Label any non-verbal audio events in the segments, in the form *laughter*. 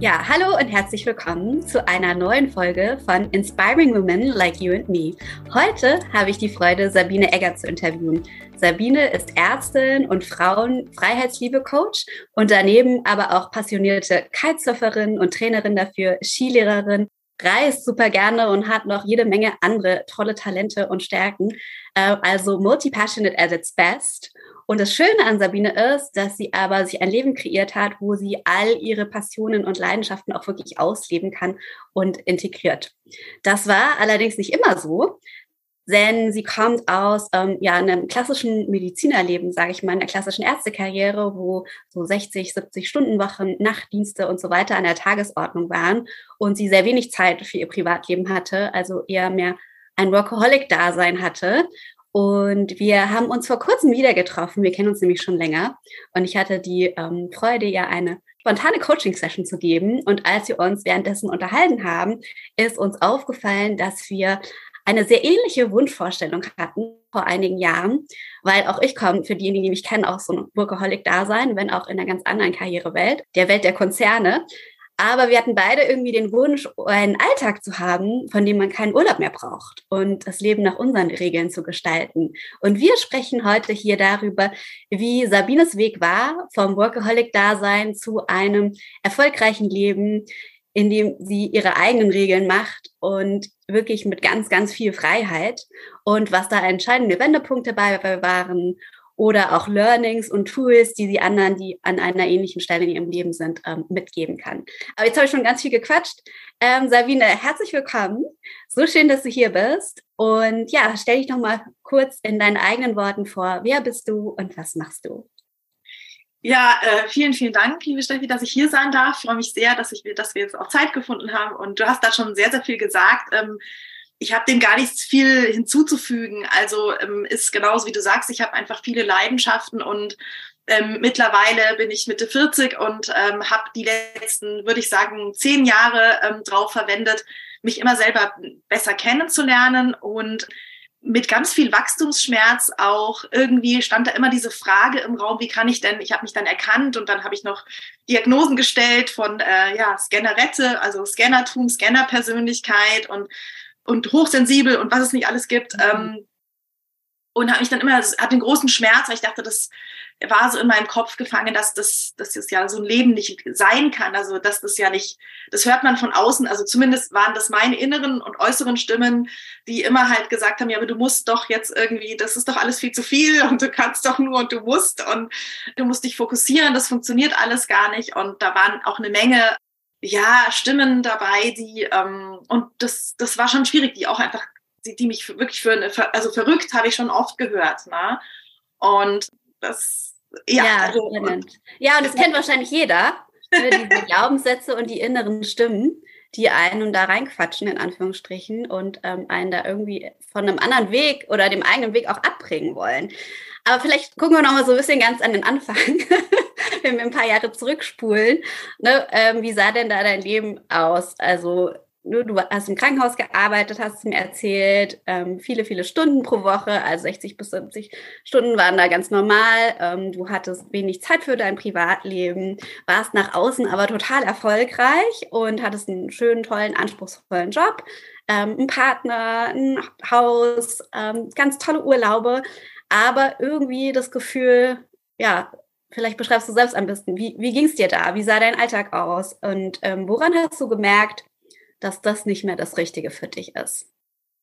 Ja, hallo und herzlich willkommen zu einer neuen Folge von Inspiring Women Like You and Me. Heute habe ich die Freude, Sabine Egger zu interviewen. Sabine ist Ärztin und Frauen-Freiheitsliebe-Coach und daneben aber auch passionierte Kitesurferin und Trainerin dafür, Skilehrerin, reist super gerne und hat noch jede Menge andere tolle Talente und Stärken. Äh, also multi-passionate at its best. Und das Schöne an Sabine ist, dass sie aber sich ein Leben kreiert hat, wo sie all ihre Passionen und Leidenschaften auch wirklich ausleben kann und integriert. Das war allerdings nicht immer so, denn sie kommt aus ähm, ja einem klassischen Medizinerleben, sage ich mal, einer klassischen Ärztekarriere, wo so 60, 70 Stunden Wochen, Nachtdienste und so weiter an der Tagesordnung waren und sie sehr wenig Zeit für ihr Privatleben hatte, also eher mehr ein Workaholic-Dasein hatte und wir haben uns vor kurzem wieder getroffen. Wir kennen uns nämlich schon länger. Und ich hatte die ähm, Freude, ja eine spontane Coaching-Session zu geben. Und als wir uns währenddessen unterhalten haben, ist uns aufgefallen, dass wir eine sehr ähnliche Wunschvorstellung hatten vor einigen Jahren, weil auch ich komme, für diejenigen, die mich kennen, auch so ein Workaholic-Dasein, wenn auch in einer ganz anderen Karrierewelt, der Welt der Konzerne. Aber wir hatten beide irgendwie den Wunsch, einen Alltag zu haben, von dem man keinen Urlaub mehr braucht und das Leben nach unseren Regeln zu gestalten. Und wir sprechen heute hier darüber, wie Sabines Weg war vom Workaholic-Dasein zu einem erfolgreichen Leben, in dem sie ihre eigenen Regeln macht und wirklich mit ganz, ganz viel Freiheit und was da entscheidende Wendepunkte dabei waren oder auch Learnings und Tools, die sie anderen, die an einer ähnlichen Stelle in ihrem Leben sind, ähm, mitgeben kann. Aber jetzt habe ich schon ganz viel gequatscht. Ähm, Sabine, herzlich willkommen. So schön, dass du hier bist. Und ja, stell dich noch mal kurz in deinen eigenen Worten vor. Wer bist du und was machst du? Ja, äh, vielen, vielen Dank, liebe Steffi, dass ich hier sein darf. Ich freue mich sehr, dass, ich, dass wir jetzt auch Zeit gefunden haben. Und du hast da schon sehr, sehr viel gesagt. Ähm, ich habe dem gar nichts viel hinzuzufügen. Also ähm, ist genauso wie du sagst, ich habe einfach viele Leidenschaften und ähm, mittlerweile bin ich Mitte 40 und ähm, habe die letzten, würde ich sagen, zehn Jahre ähm, drauf verwendet, mich immer selber besser kennenzulernen und mit ganz viel Wachstumsschmerz auch irgendwie stand da immer diese Frage im Raum, wie kann ich denn, ich habe mich dann erkannt und dann habe ich noch Diagnosen gestellt von äh, ja, Scannerette, also Scannertum, Scannerpersönlichkeit und und hochsensibel und was es nicht alles gibt. Mhm. Ähm, und habe mich dann immer, hatte einen großen Schmerz, weil ich dachte, das war so in meinem Kopf gefangen, dass das, dass das ja so ein Leben nicht sein kann. Also dass das ja nicht, das hört man von außen. Also zumindest waren das meine inneren und äußeren Stimmen, die immer halt gesagt haben, ja, aber du musst doch jetzt irgendwie, das ist doch alles viel zu viel und du kannst doch nur und du musst und du musst dich fokussieren, das funktioniert alles gar nicht. Und da waren auch eine Menge ja, Stimmen dabei, die, ähm, und das, das war schon schwierig, die auch einfach, die, die mich wirklich für eine, also verrückt habe ich schon oft gehört, ne? Und das, ja. Ja, also, und, ja, und das kennt wahrscheinlich jeder, ne, diese *laughs* Glaubenssätze und die inneren Stimmen, die einen da reinquatschen, in Anführungsstrichen, und ähm, einen da irgendwie von einem anderen Weg oder dem eigenen Weg auch abbringen wollen. Aber vielleicht gucken wir noch mal so ein bisschen ganz an den Anfang. *laughs* wenn wir ein paar Jahre zurückspulen, ne, ähm, wie sah denn da dein Leben aus? Also du, du hast im Krankenhaus gearbeitet, hast mir erzählt, ähm, viele, viele Stunden pro Woche, also 60 bis 70 Stunden waren da ganz normal. Ähm, du hattest wenig Zeit für dein Privatleben, warst nach außen aber total erfolgreich und hattest einen schönen, tollen, anspruchsvollen Job, ähm, einen Partner, ein Haus, ganz tolle Urlaube, aber irgendwie das Gefühl, ja, vielleicht beschreibst du selbst am besten, wie, wie ging es dir da? Wie sah dein Alltag aus? Und ähm, woran hast du gemerkt, dass das nicht mehr das Richtige für dich ist?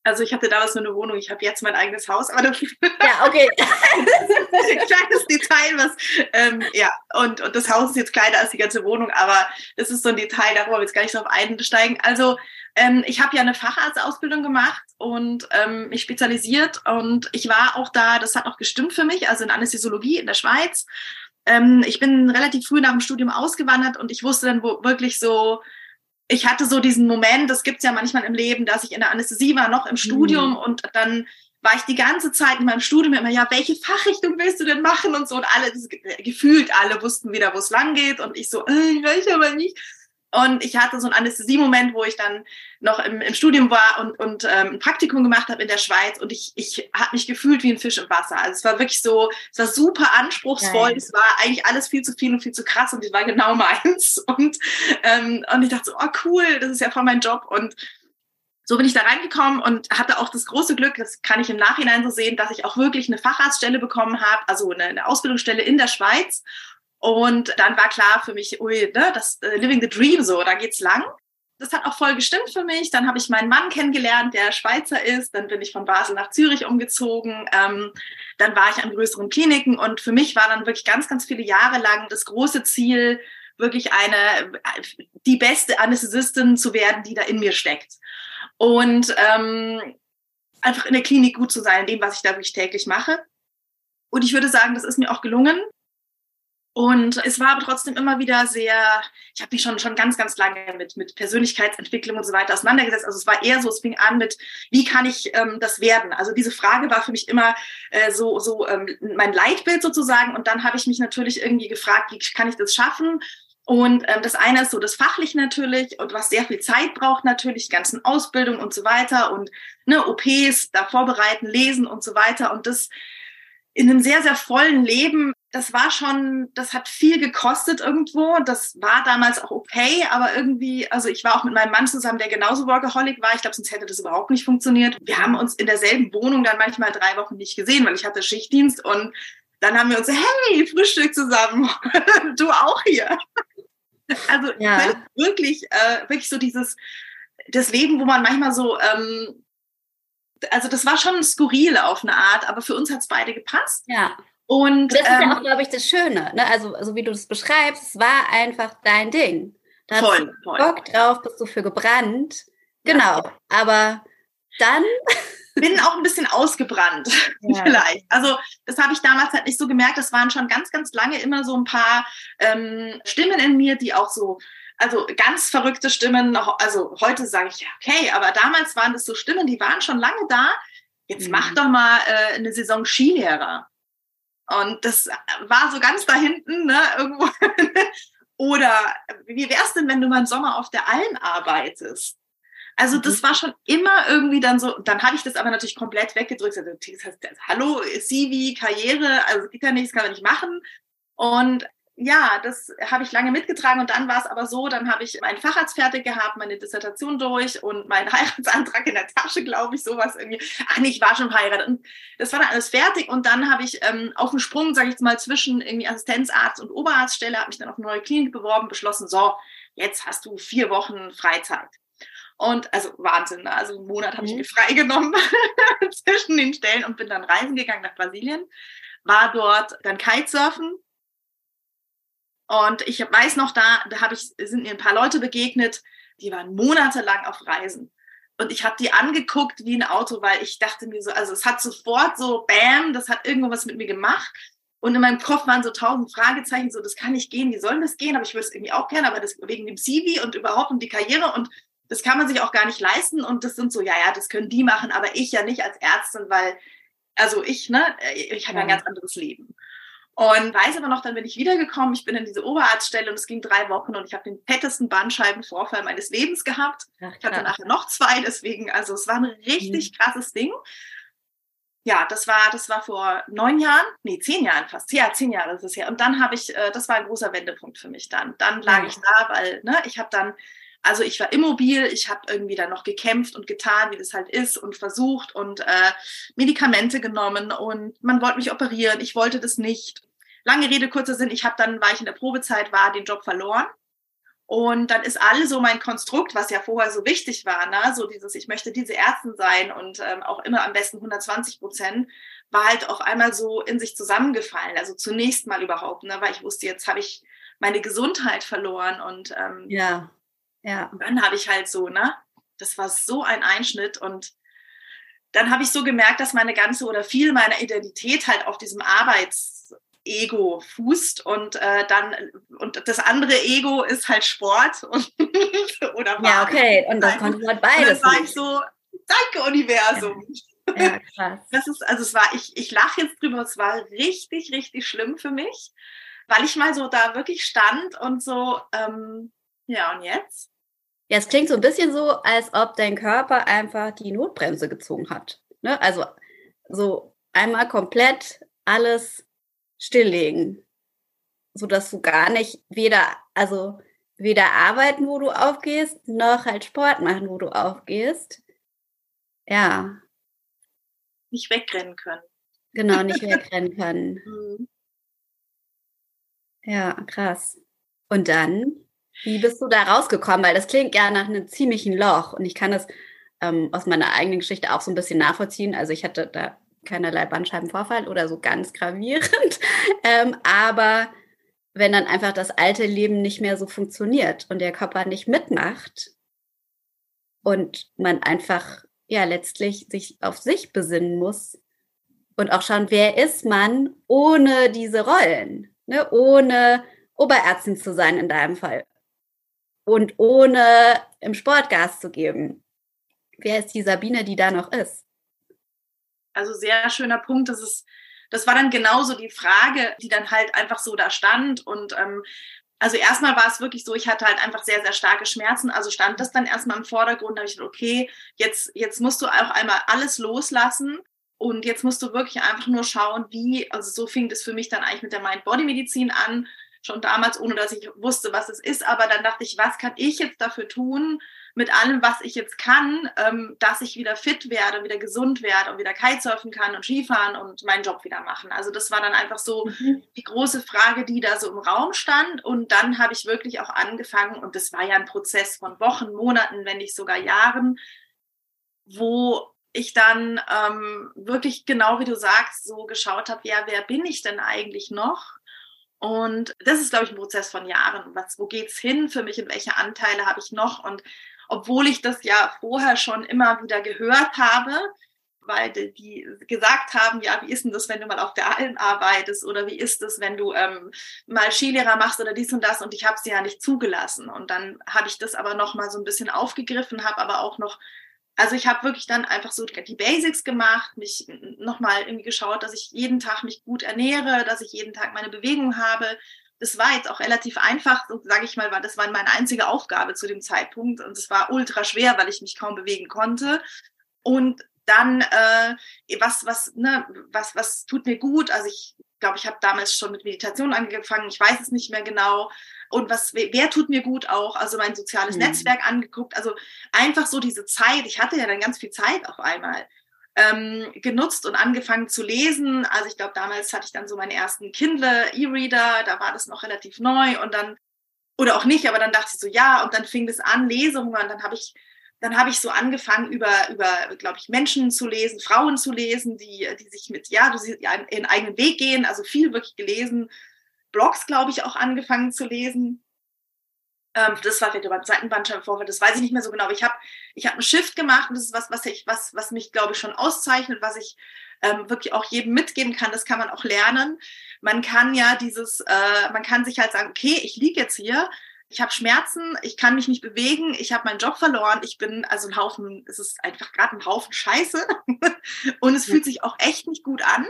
Also ich hatte damals nur eine Wohnung, ich habe jetzt mein eigenes Haus, aber das ja, okay. ein *laughs* kleines Detail, was ähm, ja, und, und das Haus ist jetzt kleiner als die ganze Wohnung, aber das ist so ein Detail, darüber wir jetzt gar nicht drauf einsteigen. Also ähm, ich habe ja eine Facharztausbildung gemacht und ähm, mich spezialisiert und ich war auch da, das hat auch gestimmt für mich, also in Anästhesiologie in der Schweiz. Ähm, ich bin relativ früh nach dem Studium ausgewandert und ich wusste dann wo, wirklich so, ich hatte so diesen Moment, das gibt's ja manchmal im Leben, dass ich in der Anästhesie war, noch im Studium mhm. und dann war ich die ganze Zeit in meinem Studium immer, ja, welche Fachrichtung willst du denn machen und so und alle, gefühlt alle wussten wieder, wo es lang geht und ich so, äh, ich weiß aber nicht. Und ich hatte so einen Anästhesie-Moment, wo ich dann noch im, im Studium war und, und ähm, ein Praktikum gemacht habe in der Schweiz und ich, ich habe mich gefühlt wie ein Fisch im Wasser. Also es war wirklich so, es war super anspruchsvoll, Nein. es war eigentlich alles viel zu viel und viel zu krass und es war genau meins. *laughs* Und, ähm, und ich dachte so, oh cool, das ist ja voll mein Job. Und so bin ich da reingekommen und hatte auch das große Glück, das kann ich im Nachhinein so sehen, dass ich auch wirklich eine Facharztstelle bekommen habe, also eine, eine Ausbildungsstelle in der Schweiz und dann war klar für mich, ui, ne, das uh, Living the Dream so, da geht's lang. Das hat auch voll gestimmt für mich. Dann habe ich meinen Mann kennengelernt, der Schweizer ist. Dann bin ich von Basel nach Zürich umgezogen. Ähm, dann war ich an größeren Kliniken und für mich war dann wirklich ganz, ganz viele Jahre lang das große Ziel, wirklich eine, die beste Anästhesistin zu werden, die da in mir steckt. Und ähm, einfach in der Klinik gut zu sein, in dem, was ich da wirklich täglich mache. Und ich würde sagen, das ist mir auch gelungen. Und es war aber trotzdem immer wieder sehr, ich habe mich schon, schon ganz, ganz lange mit, mit Persönlichkeitsentwicklung und so weiter auseinandergesetzt. Also es war eher so, es fing an mit, wie kann ich ähm, das werden? Also diese Frage war für mich immer äh, so, so ähm, mein Leitbild sozusagen. Und dann habe ich mich natürlich irgendwie gefragt, wie kann ich das schaffen? Und ähm, das eine ist so das Fachliche natürlich und was sehr viel Zeit braucht natürlich, ganzen Ausbildung und so weiter und ne, OPs da vorbereiten, lesen und so weiter. Und das in einem sehr, sehr vollen Leben das war schon, das hat viel gekostet irgendwo. Das war damals auch okay, aber irgendwie, also ich war auch mit meinem Mann zusammen, der genauso Workaholic war. Ich glaube, sonst hätte das überhaupt nicht funktioniert. Wir haben uns in derselben Wohnung dann manchmal drei Wochen nicht gesehen, weil ich hatte Schichtdienst und dann haben wir uns, hey, Frühstück zusammen, *laughs* du auch hier. Also ja. wirklich, äh, wirklich so dieses, das Leben, wo man manchmal so, ähm, also das war schon skurril auf eine Art, aber für uns hat es beide gepasst. Ja. Und das ist ähm, ja auch, glaube ich, das Schöne. Ne? Also, so wie du das beschreibst, es war einfach dein Ding. Da voll, hast voll. Bock drauf, bist du für gebrannt. Genau. Ja. Aber dann. *laughs* Bin auch ein bisschen ausgebrannt, *laughs* ja. vielleicht. Also, das habe ich damals halt nicht so gemerkt. Das waren schon ganz, ganz lange immer so ein paar ähm, Stimmen in mir, die auch so also ganz verrückte Stimmen. Also heute sage ich, okay, aber damals waren das so Stimmen, die waren schon lange da. Jetzt mhm. mach doch mal äh, eine Saison Skilehrer. Und das war so ganz da hinten, ne, irgendwo. *laughs* Oder wie wär's denn, wenn du mal im Sommer auf der Alm arbeitest? Also das mhm. war schon immer irgendwie dann so, dann habe ich das aber natürlich komplett weggedrückt. Also, das heißt, hallo, CV, Karriere, also geht ja nicht, das kann man nicht machen. Und ja, das habe ich lange mitgetragen und dann war es aber so, dann habe ich meinen Facharzt fertig gehabt, meine Dissertation durch und meinen *laughs* Heiratsantrag in der Tasche, glaube ich, sowas irgendwie. Ach nee, ich war schon verheiratet. Und das war dann alles fertig und dann habe ich ähm, auf dem Sprung, sage ich jetzt mal, zwischen irgendwie Assistenzarzt und Oberarztstelle, habe mich dann auf eine neue Klinik beworben, beschlossen, so, jetzt hast du vier Wochen Freizeit. Und also Wahnsinn, ne? also einen Monat habe ich mhm. mir freigenommen *laughs* zwischen den Stellen und bin dann reisen gegangen nach Brasilien, war dort dann Kitesurfen und ich weiß noch, da, da hab ich, sind mir ein paar Leute begegnet, die waren monatelang auf Reisen. Und ich habe die angeguckt wie ein Auto, weil ich dachte mir so, also es hat sofort so, bam, das hat irgendwo was mit mir gemacht. Und in meinem Kopf waren so tausend Fragezeichen, so, das kann nicht gehen, wie soll das gehen? Aber ich würde es irgendwie auch gerne, aber das wegen dem CV und überhaupt um die Karriere und das kann man sich auch gar nicht leisten. Und das sind so, ja, ja, das können die machen, aber ich ja nicht als Ärztin, weil, also ich, ne, ich habe ja. ein ganz anderes Leben. Und weiß aber noch, dann bin ich wiedergekommen. Ich bin in diese Oberarztstelle und es ging drei Wochen und ich habe den fettesten Bandscheibenvorfall meines Lebens gehabt. Ach, ich hatte nachher noch zwei, deswegen, also es war ein richtig mhm. krasses Ding. Ja, das war, das war vor neun Jahren, nee, zehn Jahren fast. Ja, zehn Jahre ist es ja. Und dann habe ich, äh, das war ein großer Wendepunkt für mich dann. Dann lag ja. ich da, weil, ne, ich habe dann also ich war immobil, ich habe irgendwie dann noch gekämpft und getan, wie das halt ist und versucht und äh, Medikamente genommen und man wollte mich operieren, ich wollte das nicht. Lange Rede, kurzer Sinn, ich habe dann, war ich in der Probezeit, war den Job verloren Und dann ist alles so mein Konstrukt, was ja vorher so wichtig war, ne? so dieses, ich möchte diese Ärztin sein und ähm, auch immer am besten 120 Prozent, war halt auf einmal so in sich zusammengefallen. Also zunächst mal überhaupt, ne? weil ich wusste, jetzt habe ich meine Gesundheit verloren und ähm, ja, ja. Dann habe ich halt so, ne, das war so ein Einschnitt und dann habe ich so gemerkt, dass meine ganze oder viel meiner Identität halt auf diesem Arbeits Ego fußt und äh, dann und das andere Ego ist halt Sport und *laughs* oder Ja, okay, und das konnte man beides. Und dann war ich so, danke Universum. Ja. ja, krass. Das ist also es war ich ich lache jetzt drüber, es war richtig richtig schlimm für mich, weil ich mal so da wirklich stand und so ähm, ja und jetzt ja, es klingt so ein bisschen so, als ob dein Körper einfach die Notbremse gezogen hat. Ne? Also so einmal komplett alles stilllegen, sodass du gar nicht weder, also weder arbeiten, wo du aufgehst, noch halt Sport machen, wo du aufgehst. Ja. Nicht wegrennen können. Genau, *laughs* nicht wegrennen können. Mhm. Ja, krass. Und dann, wie bist du da rausgekommen? Weil das klingt ja nach einem ziemlichen Loch und ich kann das ähm, aus meiner eigenen Geschichte auch so ein bisschen nachvollziehen. Also ich hatte da keinerlei Bandscheibenvorfall oder so ganz gravierend. *laughs* ähm, aber wenn dann einfach das alte Leben nicht mehr so funktioniert und der Körper nicht mitmacht und man einfach ja letztlich sich auf sich besinnen muss und auch schauen, wer ist man ohne diese Rollen, ne? ohne Oberärztin zu sein in deinem Fall und ohne im Sport Gas zu geben. Wer ist die Sabine, die da noch ist? Also sehr schöner Punkt. Das ist, das war dann genauso die Frage, die dann halt einfach so da stand. Und ähm, also erstmal war es wirklich so, ich hatte halt einfach sehr, sehr starke Schmerzen. Also stand das dann erstmal im Vordergrund. Da habe ich gedacht, okay, jetzt, jetzt musst du auch einmal alles loslassen. Und jetzt musst du wirklich einfach nur schauen, wie, also so fing das für mich dann eigentlich mit der Mind-Body-Medizin an, schon damals, ohne dass ich wusste, was es ist. Aber dann dachte ich, was kann ich jetzt dafür tun, mit allem, was ich jetzt kann, ähm, dass ich wieder fit werde, wieder gesund werde und wieder Kitesurfen kann und Skifahren und meinen Job wieder machen. Also das war dann einfach so mhm. die große Frage, die da so im Raum stand. Und dann habe ich wirklich auch angefangen, und das war ja ein Prozess von Wochen, Monaten, wenn nicht sogar Jahren, wo ich dann ähm, wirklich genau wie du sagst, so geschaut habe, ja, wer bin ich denn eigentlich noch? Und das ist, glaube ich, ein Prozess von Jahren. Was, wo geht's hin für mich und welche Anteile habe ich noch? Und obwohl ich das ja vorher schon immer wieder gehört habe, weil die, die gesagt haben, ja, wie ist denn das, wenn du mal auf der Alm arbeitest oder wie ist das, wenn du ähm, mal Skilehrer machst oder dies und das und ich habe sie ja nicht zugelassen. Und dann habe ich das aber noch mal so ein bisschen aufgegriffen, habe aber auch noch also ich habe wirklich dann einfach so die Basics gemacht, mich nochmal irgendwie geschaut, dass ich jeden Tag mich gut ernähre, dass ich jeden Tag meine Bewegung habe, das war jetzt auch relativ einfach, sage ich mal, weil das war meine einzige Aufgabe zu dem Zeitpunkt und es war ultra schwer, weil ich mich kaum bewegen konnte. Und dann äh, was was ne was was tut mir gut? Also ich glaube, ich habe damals schon mit Meditation angefangen. Ich weiß es nicht mehr genau. Und was wer tut mir gut auch? Also mein soziales mhm. Netzwerk angeguckt. Also einfach so diese Zeit. Ich hatte ja dann ganz viel Zeit auf einmal ähm, genutzt und angefangen zu lesen. Also ich glaube, damals hatte ich dann so meinen ersten Kindle E-Reader, da war das noch relativ neu und dann, oder auch nicht, aber dann dachte ich so, ja, und dann fing das an, Lesungen, und dann habe ich dann habe ich so angefangen, über, über glaube ich, Menschen zu lesen, Frauen zu lesen, die, die sich mit, ja, du siehst, ihren eigenen Weg gehen, also viel wirklich gelesen, Blogs, glaube ich, auch angefangen zu lesen. Ähm, das war vielleicht beim zweiten Bandscheibenvorfall, das weiß ich nicht mehr so genau. Aber ich habe ich hab einen Shift gemacht und das ist was, was, ich, was, was mich, glaube ich, schon auszeichnet, was ich ähm, wirklich auch jedem mitgeben kann. Das kann man auch lernen. Man kann ja dieses, äh, man kann sich halt sagen, okay, ich liege jetzt hier, ich habe Schmerzen, ich kann mich nicht bewegen, ich habe meinen Job verloren, ich bin also ein Haufen, es ist einfach gerade ein Haufen Scheiße *laughs* und es fühlt sich auch echt nicht gut an.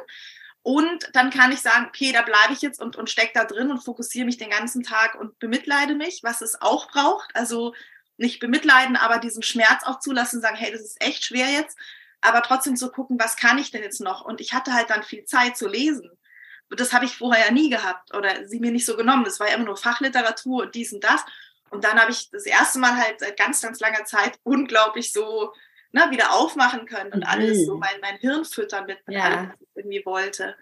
Und dann kann ich sagen, okay, da bleibe ich jetzt und, und steck da drin und fokussiere mich den ganzen Tag und bemitleide mich, was es auch braucht. Also nicht bemitleiden, aber diesen Schmerz auch zulassen, sagen, hey, das ist echt schwer jetzt, aber trotzdem so gucken, was kann ich denn jetzt noch? Und ich hatte halt dann viel Zeit zu lesen. Das habe ich vorher ja nie gehabt oder sie mir nicht so genommen. Das war ja immer nur Fachliteratur und dies und das. Und dann habe ich das erste Mal halt seit ganz, ganz langer Zeit unglaublich so ne, wieder aufmachen können und mhm. alles so mein, mein Hirn füttern mit, mit ja. allem, was ich irgendwie wollte.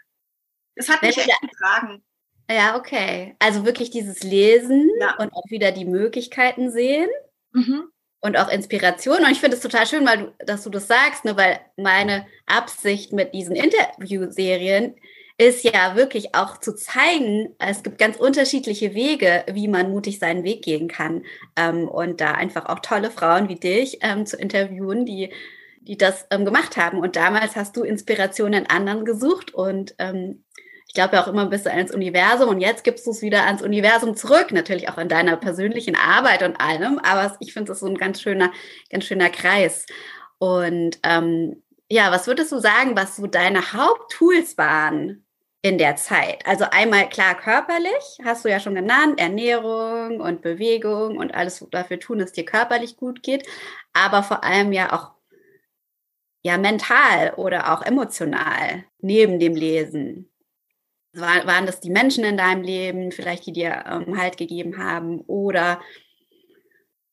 Das hat mich echt getragen. Ja, okay. Also wirklich dieses Lesen ja. und auch wieder die Möglichkeiten sehen. Mhm. Und auch Inspiration. Und ich finde es total schön, weil du, dass du das sagst, ne, weil meine Absicht mit diesen Interviewserien ist ja wirklich auch zu zeigen, es gibt ganz unterschiedliche Wege, wie man mutig seinen Weg gehen kann. Ähm, und da einfach auch tolle Frauen wie dich ähm, zu interviewen, die, die das ähm, gemacht haben. Und damals hast du Inspiration in anderen gesucht und ich glaube ja auch immer ein bisschen ans Universum und jetzt gibst du es wieder ans Universum zurück, natürlich auch in deiner persönlichen Arbeit und allem, aber ich finde es so ein ganz schöner, ganz schöner Kreis. Und ähm, ja, was würdest du sagen, was so deine Haupttools waren in der Zeit? Also einmal klar körperlich, hast du ja schon genannt, Ernährung und Bewegung und alles dafür tun, dass dir körperlich gut geht, aber vor allem ja auch ja mental oder auch emotional neben dem Lesen. War, waren das die Menschen in deinem Leben, vielleicht die dir ähm, Halt gegeben haben oder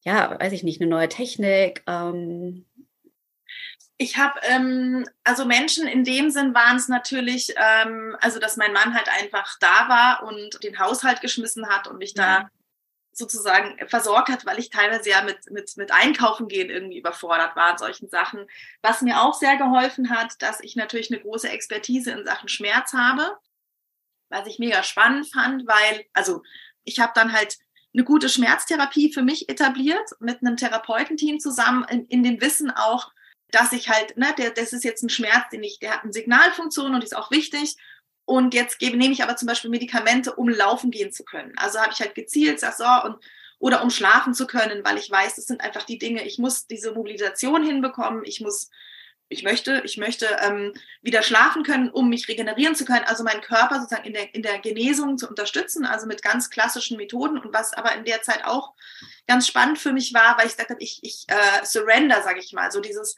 ja, weiß ich nicht, eine neue Technik, ähm, ich habe, ähm, also Menschen in dem Sinn waren es natürlich, ähm, also dass mein Mann halt einfach da war und den Haushalt geschmissen hat und mich da sozusagen versorgt hat, weil ich teilweise ja mit, mit, mit Einkaufen gehen irgendwie überfordert war an solchen Sachen. Was mir auch sehr geholfen hat, dass ich natürlich eine große Expertise in Sachen Schmerz habe, was ich mega spannend fand, weil, also ich habe dann halt eine gute Schmerztherapie für mich etabliert mit einem Therapeutenteam zusammen, in, in dem Wissen auch, dass ich halt, ne, der, das ist jetzt ein Schmerz, den ich, der hat eine Signalfunktion und ist auch wichtig. Und jetzt gebe, nehme ich aber zum Beispiel Medikamente, um laufen gehen zu können. Also habe ich halt gezielt, sag so, und, oder um schlafen zu können, weil ich weiß, das sind einfach die Dinge, ich muss diese Mobilisation hinbekommen, ich muss, ich möchte, ich möchte ähm, wieder schlafen können, um mich regenerieren zu können, also meinen Körper sozusagen in der, in der Genesung zu unterstützen, also mit ganz klassischen Methoden. Und was aber in der Zeit auch ganz spannend für mich war, weil ich gesagt ich, ich äh, surrender, sage ich mal, so dieses,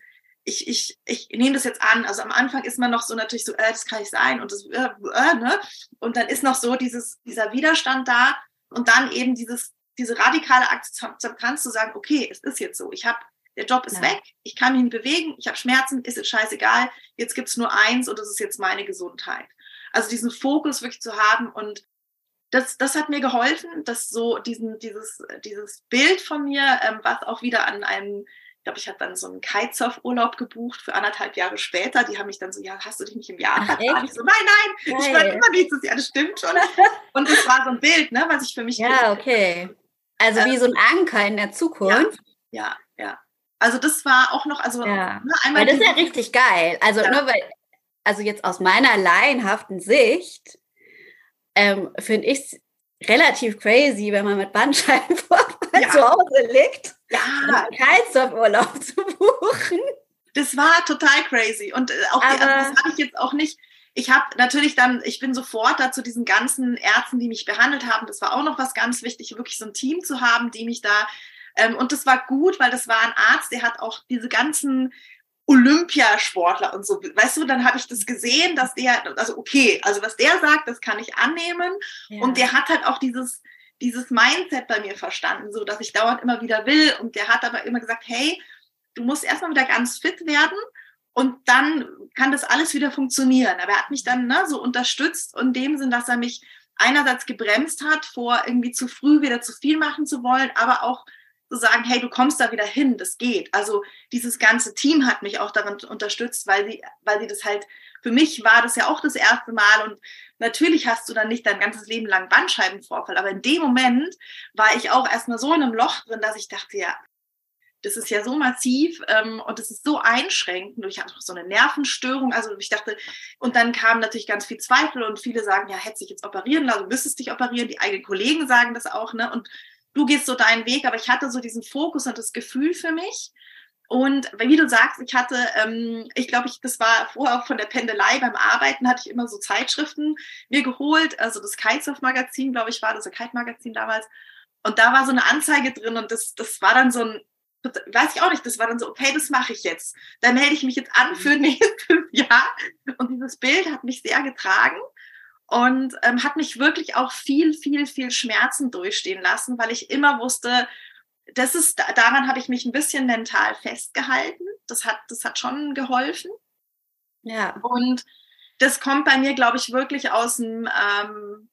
ich, ich, ich nehme das jetzt an. Also am Anfang ist man noch so natürlich so, äh, das kann ich sein und das, äh, äh, ne? Und dann ist noch so dieses, dieser Widerstand da und dann eben dieses, diese radikale Akzeptanz zu sagen, okay, es ist jetzt so. Ich habe, der Job ist ja. weg, ich kann mich nicht bewegen, ich habe Schmerzen, ist jetzt scheißegal, jetzt gibt es nur eins und das ist jetzt meine Gesundheit. Also diesen Fokus wirklich zu haben und das, das hat mir geholfen, dass so diesen, dieses, dieses Bild von mir, ähm, was auch wieder an einem glaube, ich habe dann so einen Kitesurf-Urlaub gebucht für anderthalb Jahre später. Die haben mich dann so, ja, hast du dich nicht im Jahr vertan? Ich so, nein, nein, Geil. ich war immer nächstes Jahr, das stimmt schon. *laughs* Und das war so ein Bild, ne, was ich für mich. Ja, okay. Also wie so ein Anker in der Zukunft. Ja, ja. ja. Also das war auch noch, also ja. ne, einmal. Weil das ist ja richtig geil. Also, ja. ne, weil, also jetzt aus meiner laienhaften Sicht ähm, finde ich es relativ crazy, wenn man mit Bandscheibenvorfall *laughs* ja. zu Hause liegt ja. Kitesurf-Urlaub zu buchen. Das war total crazy. Und äh, auch die, also das habe ich jetzt auch nicht. Ich habe natürlich dann, ich bin sofort da zu diesen ganzen Ärzten, die mich behandelt haben. Das war auch noch was ganz wichtig, wirklich so ein Team zu haben, die mich da. Ähm, und das war gut, weil das war ein Arzt, der hat auch diese ganzen Olympiasportler und so, weißt du, dann habe ich das gesehen, dass der, also okay, also was der sagt, das kann ich annehmen. Ja. Und der hat halt auch dieses, dieses Mindset bei mir verstanden, so dass ich dauernd immer wieder will. Und der hat aber immer gesagt, hey, du musst erstmal wieder ganz fit werden und dann kann das alles wieder funktionieren. Aber er hat mich dann ne, so unterstützt in dem Sinn, dass er mich einerseits gebremst hat, vor irgendwie zu früh wieder zu viel machen zu wollen, aber auch zu sagen, hey, du kommst da wieder hin, das geht. Also dieses ganze Team hat mich auch daran unterstützt, weil sie, weil sie das halt, für mich war das ja auch das erste Mal und natürlich hast du dann nicht dein ganzes Leben lang Bandscheibenvorfall, aber in dem Moment war ich auch erstmal so in einem Loch drin, dass ich dachte, ja, das ist ja so massiv ähm, und das ist so einschränkend. Und ich hatte auch so eine Nervenstörung. Also ich dachte, und dann kamen natürlich ganz viel Zweifel und viele sagen, ja, hätte sich jetzt operieren lassen, du müsstest dich operieren. Die eigenen Kollegen sagen das auch, ne? Und du gehst so deinen Weg, aber ich hatte so diesen Fokus und das Gefühl für mich. Und wie du sagst, ich hatte, ähm, ich glaube, ich, das war vorher von der Pendelei beim Arbeiten, hatte ich immer so Zeitschriften mir geholt. Also das Kitesurf-Magazin, glaube ich, war das, Kite-Magazin damals. Und da war so eine Anzeige drin und das, das war dann so ein, weiß ich auch nicht, das war dann so, okay, das mache ich jetzt. Dann melde ich mich jetzt an für nächstes *laughs* Jahr. Und dieses Bild hat mich sehr getragen und ähm, hat mich wirklich auch viel, viel, viel Schmerzen durchstehen lassen, weil ich immer wusste, das ist, daran habe ich mich ein bisschen mental festgehalten. Das hat, das hat schon geholfen. Ja. Und das kommt bei mir, glaube ich, wirklich aus dem, ähm,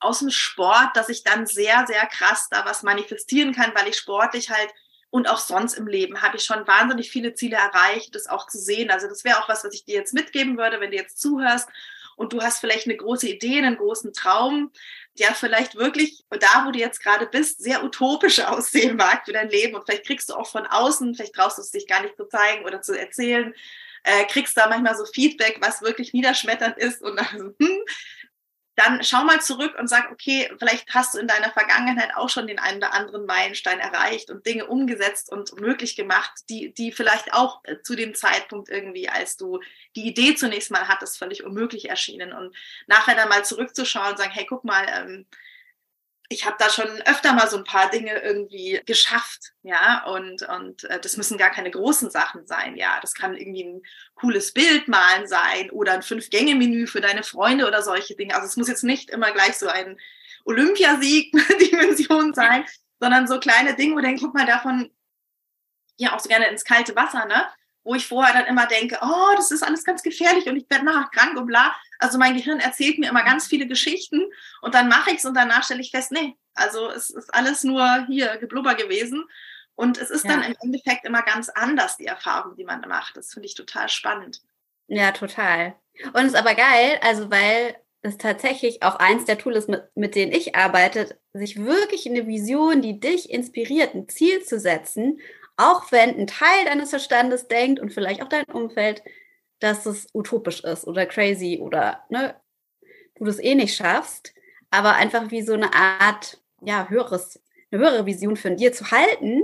aus dem Sport, dass ich dann sehr, sehr krass da was manifestieren kann, weil ich sportlich halt und auch sonst im Leben habe ich schon wahnsinnig viele Ziele erreicht, das auch zu sehen. Also das wäre auch was, was ich dir jetzt mitgeben würde, wenn du jetzt zuhörst und du hast vielleicht eine große Idee, einen großen Traum, der vielleicht wirklich da, wo du jetzt gerade bist, sehr utopisch *laughs* aussehen mag für dein Leben. Und vielleicht kriegst du auch von außen, vielleicht traust du es dich gar nicht zu zeigen oder zu erzählen, äh, kriegst da manchmal so Feedback, was wirklich niederschmetternd ist und dann, hm, dann schau mal zurück und sag, okay, vielleicht hast du in deiner Vergangenheit auch schon den einen oder anderen Meilenstein erreicht und Dinge umgesetzt und möglich gemacht, die, die vielleicht auch äh, zu dem Zeitpunkt irgendwie, als du die Idee zunächst mal hattest, völlig unmöglich erschienen. Und nachher dann mal zurückzuschauen und sagen, hey, guck mal, ähm, ich habe da schon öfter mal so ein paar Dinge irgendwie geschafft, ja, und, und äh, das müssen gar keine großen Sachen sein, ja. Das kann irgendwie ein cooles Bild malen sein oder ein Fünf-Gänge-Menü für deine Freunde oder solche Dinge. Also es muss jetzt nicht immer gleich so ein Olympiasieg-Dimension *laughs* sein, sondern so kleine Dinge, wo denkst, guck mal, davon ja auch so gerne ins kalte Wasser, ne? Wo ich vorher dann immer denke, oh, das ist alles ganz gefährlich und ich werde nachher krank und bla. Also mein Gehirn erzählt mir immer ganz viele Geschichten und dann mache ich es und danach stelle ich fest, nee, also es ist alles nur hier Geblubber gewesen. Und es ist ja. dann im Endeffekt immer ganz anders, die Erfahrung, die man macht. Das finde ich total spannend. Ja, total. Und es ist aber geil, also weil es tatsächlich auch eins der Tools ist, mit, mit denen ich arbeite, sich wirklich in eine Vision, die dich inspiriert, ein Ziel zu setzen, auch wenn ein Teil deines Verstandes denkt und vielleicht auch dein Umfeld, dass es utopisch ist oder crazy oder ne, du das eh nicht schaffst, aber einfach wie so eine Art, ja, höheres, eine höhere Vision von dir zu halten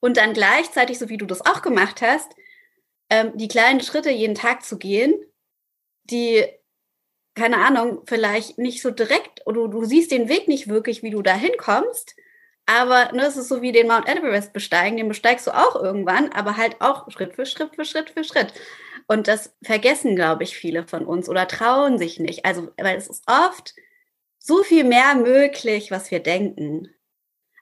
und dann gleichzeitig, so wie du das auch gemacht hast, ähm, die kleinen Schritte jeden Tag zu gehen, die, keine Ahnung, vielleicht nicht so direkt, oder du, du siehst den Weg nicht wirklich, wie du da hinkommst, aber ne, es ist so wie den Mount Everest besteigen, den besteigst du auch irgendwann, aber halt auch Schritt für Schritt für Schritt für Schritt. Und das vergessen, glaube ich, viele von uns oder trauen sich nicht. Also, weil es ist oft so viel mehr möglich, was wir denken,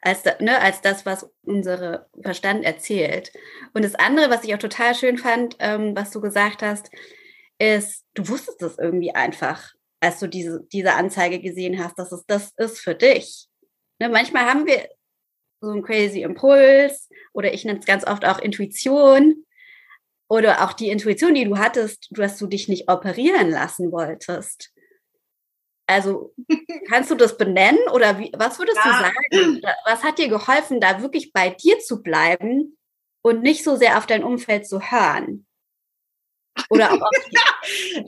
als, ne, als das, was unsere Verstand erzählt. Und das andere, was ich auch total schön fand, ähm, was du gesagt hast, ist, du wusstest es irgendwie einfach, als du diese, diese Anzeige gesehen hast, dass es das ist für dich. Ne, manchmal haben wir so einen crazy Impuls oder ich nenne es ganz oft auch Intuition oder auch die Intuition, die du hattest, dass du dich nicht operieren lassen wolltest. Also *laughs* kannst du das benennen oder wie, was würdest ja. du sagen? Was hat dir geholfen, da wirklich bei dir zu bleiben und nicht so sehr auf dein Umfeld zu hören? Oder *laughs* auch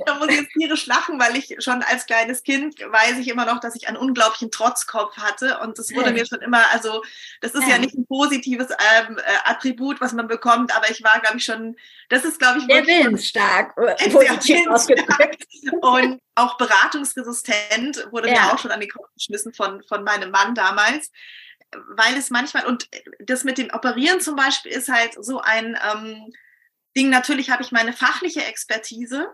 da muss ich jetzt tierisch lachen, weil ich schon als kleines Kind weiß ich immer noch, dass ich einen unglaublichen Trotzkopf hatte. Und das wurde mir schon immer, also das ist ja, ja nicht ein positives ähm, äh, Attribut, was man bekommt, aber ich war, glaube ich, schon, das ist, glaube ich, sehr willensstark. Äh, positiv ausgedrückt. *laughs* Und auch beratungsresistent wurde ja. mir auch schon an den Kopf geschmissen von, von meinem Mann damals weil es manchmal, und das mit dem Operieren zum Beispiel ist halt so ein, ähm, Ding. Natürlich habe ich meine fachliche Expertise.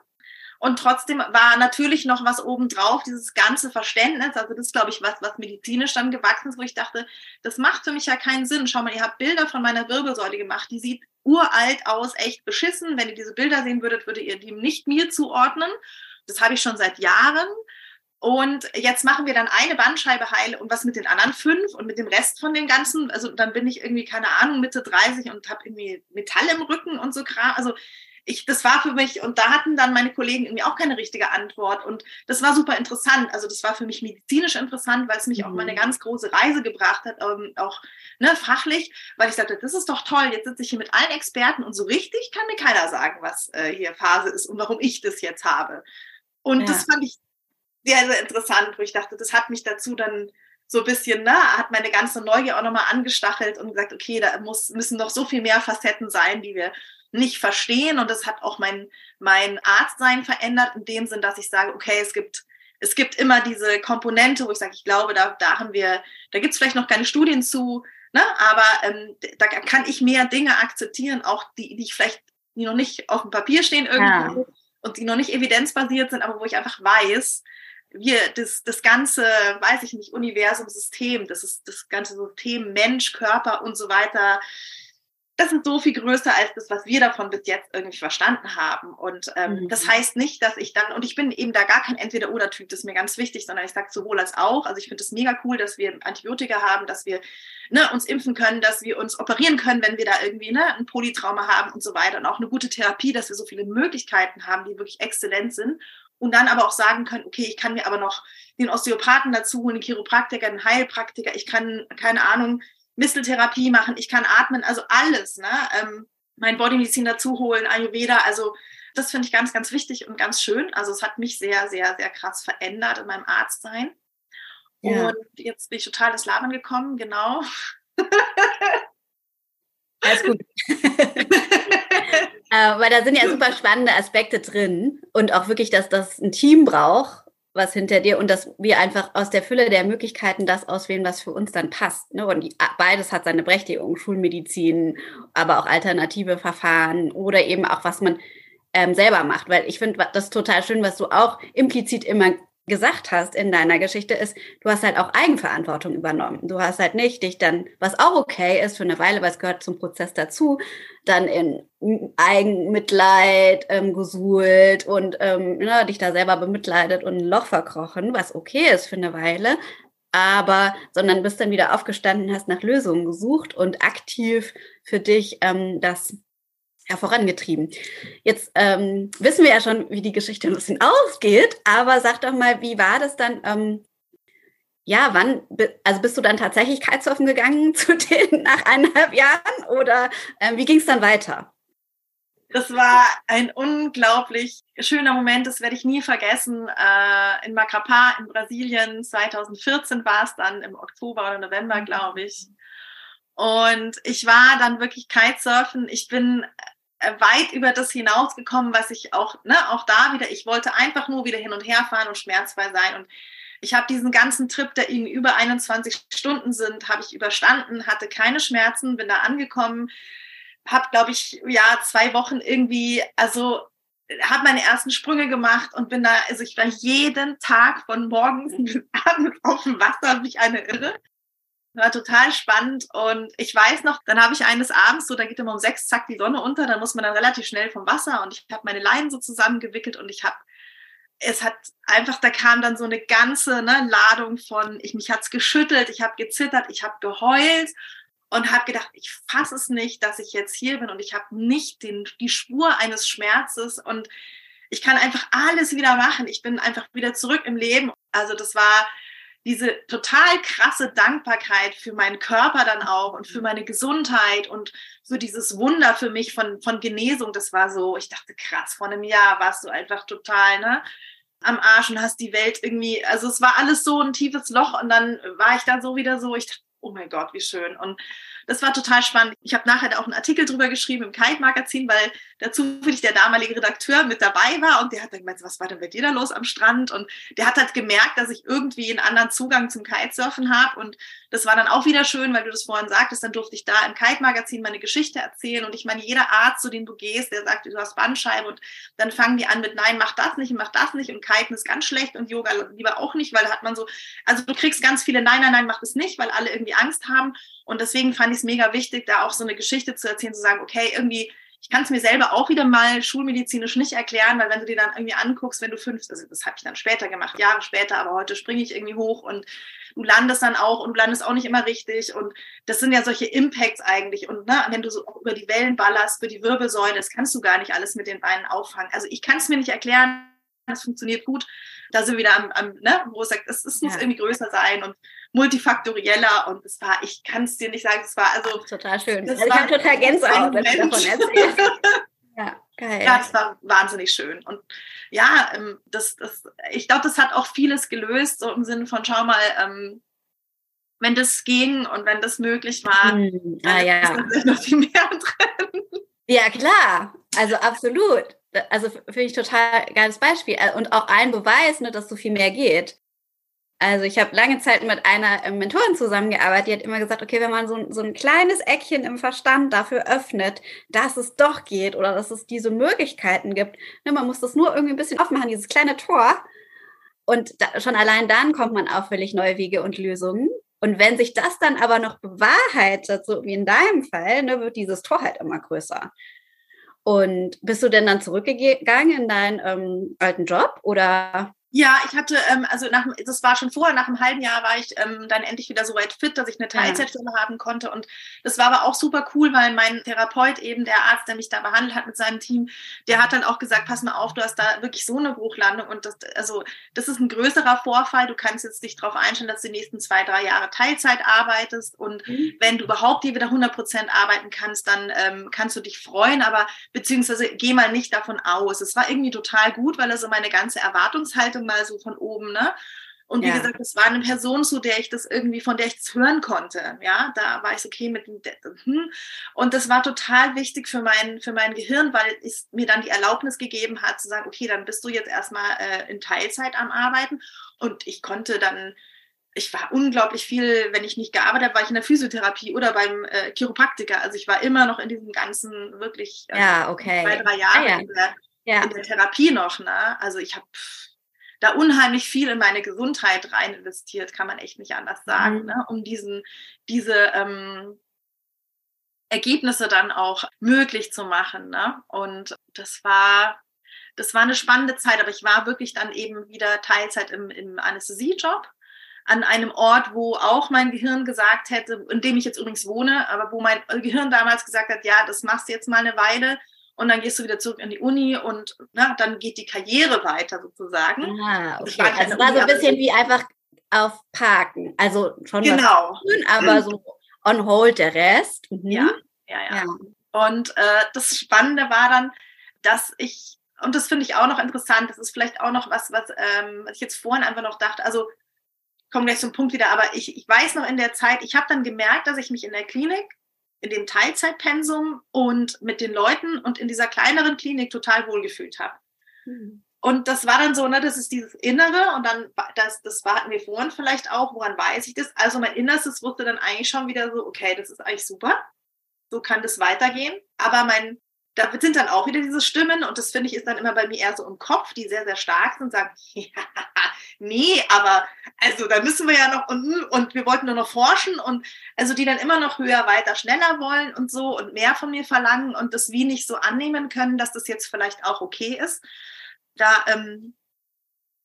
Und trotzdem war natürlich noch was obendrauf, dieses ganze Verständnis. Also das ist, glaube ich, was, was medizinisch dann gewachsen ist, wo ich dachte, das macht für mich ja keinen Sinn. Schau mal, ihr habt Bilder von meiner Wirbelsäule gemacht. Die sieht uralt aus, echt beschissen. Wenn ihr diese Bilder sehen würdet, würdet ihr die nicht mir zuordnen. Das habe ich schon seit Jahren. Und jetzt machen wir dann eine Bandscheibe heil und was mit den anderen fünf und mit dem Rest von den ganzen, also dann bin ich irgendwie, keine Ahnung, Mitte 30 und habe irgendwie Metall im Rücken und so Kram. Also ich, das war für mich, und da hatten dann meine Kollegen irgendwie auch keine richtige Antwort. Und das war super interessant. Also das war für mich medizinisch interessant, weil es mich mhm. auf meine ganz große Reise gebracht hat, ähm, auch ne, fachlich, weil ich sagte, das ist doch toll, jetzt sitze ich hier mit allen Experten und so richtig kann mir keiner sagen, was äh, hier Phase ist und warum ich das jetzt habe. Und ja. das fand ich sehr, sehr interessant, wo ich dachte, das hat mich dazu dann so ein bisschen, ne, hat meine ganze Neugier auch nochmal angestachelt und gesagt, okay, da muss, müssen noch so viel mehr Facetten sein, die wir nicht verstehen. Und das hat auch mein, mein Arztsein verändert, in dem Sinn, dass ich sage, okay, es gibt, es gibt immer diese Komponente, wo ich sage, ich glaube, da, da haben wir, da gibt es vielleicht noch keine Studien zu, ne, aber ähm, da kann ich mehr Dinge akzeptieren, auch die, die ich vielleicht, die noch nicht auf dem Papier stehen irgendwo ja. und die noch nicht evidenzbasiert sind, aber wo ich einfach weiß, wir, das, das ganze, weiß ich nicht, Universum, System, das ist das ganze System Mensch, Körper und so weiter. das ist so viel größer als das, was wir davon bis jetzt irgendwie verstanden haben. Und ähm, mhm. das heißt nicht, dass ich dann, und ich bin eben da gar kein Entweder-Oder-Typ, das ist mir ganz wichtig, sondern ich sage sowohl als auch. Also ich finde es mega cool, dass wir Antibiotika haben, dass wir ne, uns impfen können, dass wir uns operieren können, wenn wir da irgendwie ne, ein Polytrauma haben und so weiter. Und auch eine gute Therapie, dass wir so viele Möglichkeiten haben, die wirklich exzellent sind. Und dann aber auch sagen können, okay, ich kann mir aber noch den Osteopathen dazu holen, den Chiropraktiker, den Heilpraktiker, ich kann, keine Ahnung, Misteltherapie machen, ich kann atmen, also alles, ne? Ähm, mein Bodymedizin dazu holen, Ayurveda, also das finde ich ganz, ganz wichtig und ganz schön. Also es hat mich sehr, sehr, sehr krass verändert in meinem Arztsein. Ja. Und jetzt bin ich total ins Labern gekommen, genau. Alles gut. *laughs* äh, weil da sind ja super spannende Aspekte drin und auch wirklich, dass das ein Team braucht, was hinter dir und dass wir einfach aus der Fülle der Möglichkeiten das auswählen, was für uns dann passt. Ne? Und die, beides hat seine Berechtigung, Schulmedizin, aber auch alternative Verfahren oder eben auch, was man ähm, selber macht. Weil ich finde das total schön, was du auch implizit immer gesagt hast in deiner Geschichte, ist, du hast halt auch Eigenverantwortung übernommen. Du hast halt nicht dich dann, was auch okay ist für eine Weile, weil es gehört zum Prozess dazu, dann in Eigenmitleid ähm, gesuhlt und ähm, ne, dich da selber bemitleidet und ein Loch verkrochen, was okay ist für eine Weile. Aber, sondern bist dann wieder aufgestanden, hast nach Lösungen gesucht und aktiv für dich ähm, das ja, vorangetrieben. Jetzt ähm, wissen wir ja schon, wie die Geschichte ein bisschen ausgeht, aber sag doch mal, wie war das dann? Ähm, ja, wann, also bist du dann tatsächlich Kitesurfen gegangen *laughs* zu denen nach eineinhalb Jahren oder ähm, wie ging es dann weiter? Das war ein unglaublich schöner Moment, das werde ich nie vergessen. Äh, in Macapá in Brasilien 2014 war es dann im Oktober oder November, glaube ich. Und ich war dann wirklich Kitesurfen. Ich bin weit über das hinausgekommen, was ich auch, ne, auch da wieder, ich wollte einfach nur wieder hin und her fahren und schmerzfrei sein. Und ich habe diesen ganzen Trip, der irgendwie über 21 Stunden sind, habe ich überstanden, hatte keine Schmerzen, bin da angekommen, habe, glaube ich, ja, zwei Wochen irgendwie, also habe meine ersten Sprünge gemacht und bin da, also ich war jeden Tag von morgens *laughs* bis abends auf dem Wasser, wie eine Irre. War total spannend und ich weiß noch, dann habe ich eines Abends, so da geht immer um sechs, zack, die Sonne unter, dann muss man dann relativ schnell vom Wasser und ich habe meine Leinen so zusammengewickelt und ich habe, es hat einfach, da kam dann so eine ganze ne, Ladung von, ich, mich hat's geschüttelt, ich habe gezittert, ich habe geheult und habe gedacht, ich fasse es nicht, dass ich jetzt hier bin und ich habe nicht den, die Spur eines Schmerzes und ich kann einfach alles wieder machen. Ich bin einfach wieder zurück im Leben. Also das war diese total krasse Dankbarkeit für meinen Körper dann auch und für mhm. meine Gesundheit und für dieses Wunder für mich von, von Genesung. Das war so, ich dachte, krass, vor einem Jahr warst du einfach total, ne? am Arsch und hast die Welt irgendwie, also es war alles so ein tiefes Loch und dann war ich da so wieder so, ich dachte, oh mein Gott, wie schön. Und das war total spannend. Ich habe nachher auch einen Artikel drüber geschrieben im Kite-Magazin, weil da zufällig der damalige Redakteur mit dabei war und der hat dann gemeint, was war denn bei dir da los am Strand? Und der hat halt gemerkt, dass ich irgendwie einen anderen Zugang zum Kitesurfen habe und das war dann auch wieder schön, weil du das vorhin sagtest, dann durfte ich da im Kite-Magazin meine Geschichte erzählen und ich meine, jeder Arzt, zu dem du gehst, der sagt, du hast Bandscheibe und dann fangen die an mit, nein, mach das nicht und mach das nicht und Kiten ist ganz schlecht und Yoga lieber auch nicht, weil da hat man so, also du kriegst ganz viele, nein, nein, nein, mach das nicht, weil alle irgendwie Angst haben und deswegen fand ich es mega wichtig, da auch so eine Geschichte zu erzählen, zu sagen, okay, irgendwie, ich kann es mir selber auch wieder mal schulmedizinisch nicht erklären, weil wenn du dir dann irgendwie anguckst, wenn du fünf, also das habe ich dann später gemacht, Jahre später, aber heute springe ich irgendwie hoch und du landest dann auch und du landest auch nicht immer richtig und das sind ja solche Impacts eigentlich und ne, wenn du so über die Wellen ballerst, über die Wirbelsäule, das kannst du gar nicht alles mit den Beinen auffangen. Also ich kann es mir nicht erklären, das funktioniert gut. Da sind wir wieder am, am ne, wo es sagt, es, es muss ja. irgendwie größer sein und multifaktorieller und es war, ich kann es dir nicht sagen, es war also total schön. Also ich habe total Gänsehaut, wenn du davon erzählst. *laughs* ja, geil. Ja, es war wahnsinnig schön und ja, ähm, das, das, ich glaube, das hat auch vieles gelöst, so im Sinne von, schau mal, ähm, wenn das ging und wenn das möglich war, hm, ah, ja. ist noch viel mehr *laughs* drin. Ja, klar, also absolut. Also finde ich total geiles Beispiel und auch ein Beweis, ne, dass so viel mehr geht. Also ich habe lange Zeit mit einer äh, Mentorin zusammengearbeitet, die hat immer gesagt, okay, wenn man so, so ein kleines Eckchen im Verstand dafür öffnet, dass es doch geht oder dass es diese Möglichkeiten gibt, ne, man muss das nur irgendwie ein bisschen aufmachen, dieses kleine Tor. Und da, schon allein dann kommt man auf völlig neue Wege und Lösungen. Und wenn sich das dann aber noch bewahrheitet, so wie in deinem Fall, ne, wird dieses Tor halt immer größer. Und bist du denn dann zurückgegangen in deinen ähm, alten Job oder ja, ich hatte, ähm, also nach, das war schon vorher, nach einem halben Jahr war ich ähm, dann endlich wieder so weit fit, dass ich eine Teilzeitstelle ja. haben konnte. Und das war aber auch super cool, weil mein Therapeut eben, der Arzt, der mich da behandelt hat mit seinem Team, der hat dann auch gesagt, pass mal auf, du hast da wirklich so eine Bruchlandung und das, also das ist ein größerer Vorfall. Du kannst jetzt dich darauf einstellen, dass du die nächsten zwei, drei Jahre Teilzeit arbeitest. Und mhm. wenn du überhaupt hier wieder 100 Prozent arbeiten kannst, dann ähm, kannst du dich freuen, aber beziehungsweise geh mal nicht davon aus. Es war irgendwie total gut, weil er so meine ganze Erwartungshaltung Bewertung mal so von oben, ne? Und wie ja. gesagt, es war eine Person, zu der ich das irgendwie, von der ich es hören konnte. Ja, da war ich okay mit dem, hm. Und das war total wichtig für mein, für mein Gehirn, weil es mir dann die Erlaubnis gegeben hat, zu sagen, okay, dann bist du jetzt erstmal äh, in Teilzeit am Arbeiten. Und ich konnte dann, ich war unglaublich viel, wenn ich nicht gearbeitet habe, war ich in der Physiotherapie oder beim äh, Chiropraktiker. Also ich war immer noch in diesem ganzen wirklich also ja, okay. zwei, drei Jahre ah, ja. in, der, ja. in der Therapie noch. Ne? Also ich habe da unheimlich viel in meine Gesundheit rein investiert, kann man echt nicht anders sagen, mhm. ne? um diesen, diese ähm, Ergebnisse dann auch möglich zu machen. Ne? Und das war, das war eine spannende Zeit, aber ich war wirklich dann eben wieder Teilzeit im, im Anästhesiejob an einem Ort, wo auch mein Gehirn gesagt hätte, in dem ich jetzt übrigens wohne, aber wo mein Gehirn damals gesagt hat, ja, das machst du jetzt mal eine Weile und dann gehst du wieder zurück in die Uni und na, dann geht die Karriere weiter sozusagen. Ah, okay. War also es war so ein bisschen wie einfach auf Parken. Also schon genau. tun, aber so on hold der Rest. Mhm. Ja, ja, ja, ja. Und äh, das Spannende war dann, dass ich, und das finde ich auch noch interessant, das ist vielleicht auch noch was, was, ähm, was ich jetzt vorhin einfach noch dachte, also komme gleich zum Punkt wieder, aber ich, ich weiß noch in der Zeit, ich habe dann gemerkt, dass ich mich in der Klinik in dem Teilzeitpensum und mit den Leuten und in dieser kleineren Klinik total wohlgefühlt habe. Mhm. Und das war dann so, ne, das ist dieses Innere und dann, das, das warten wir vorhin vielleicht auch, woran weiß ich das? Also mein Innerstes wusste dann eigentlich schon wieder so, okay, das ist eigentlich super, so kann das weitergehen. Aber mein da sind dann auch wieder diese Stimmen und das finde ich ist dann immer bei mir eher so im Kopf, die sehr, sehr stark sind und sagen, *laughs* ja, nee, aber also da müssen wir ja noch und, und wir wollten nur noch forschen und also die dann immer noch höher, weiter, schneller wollen und so und mehr von mir verlangen und das wie nicht so annehmen können, dass das jetzt vielleicht auch okay ist. Da ähm,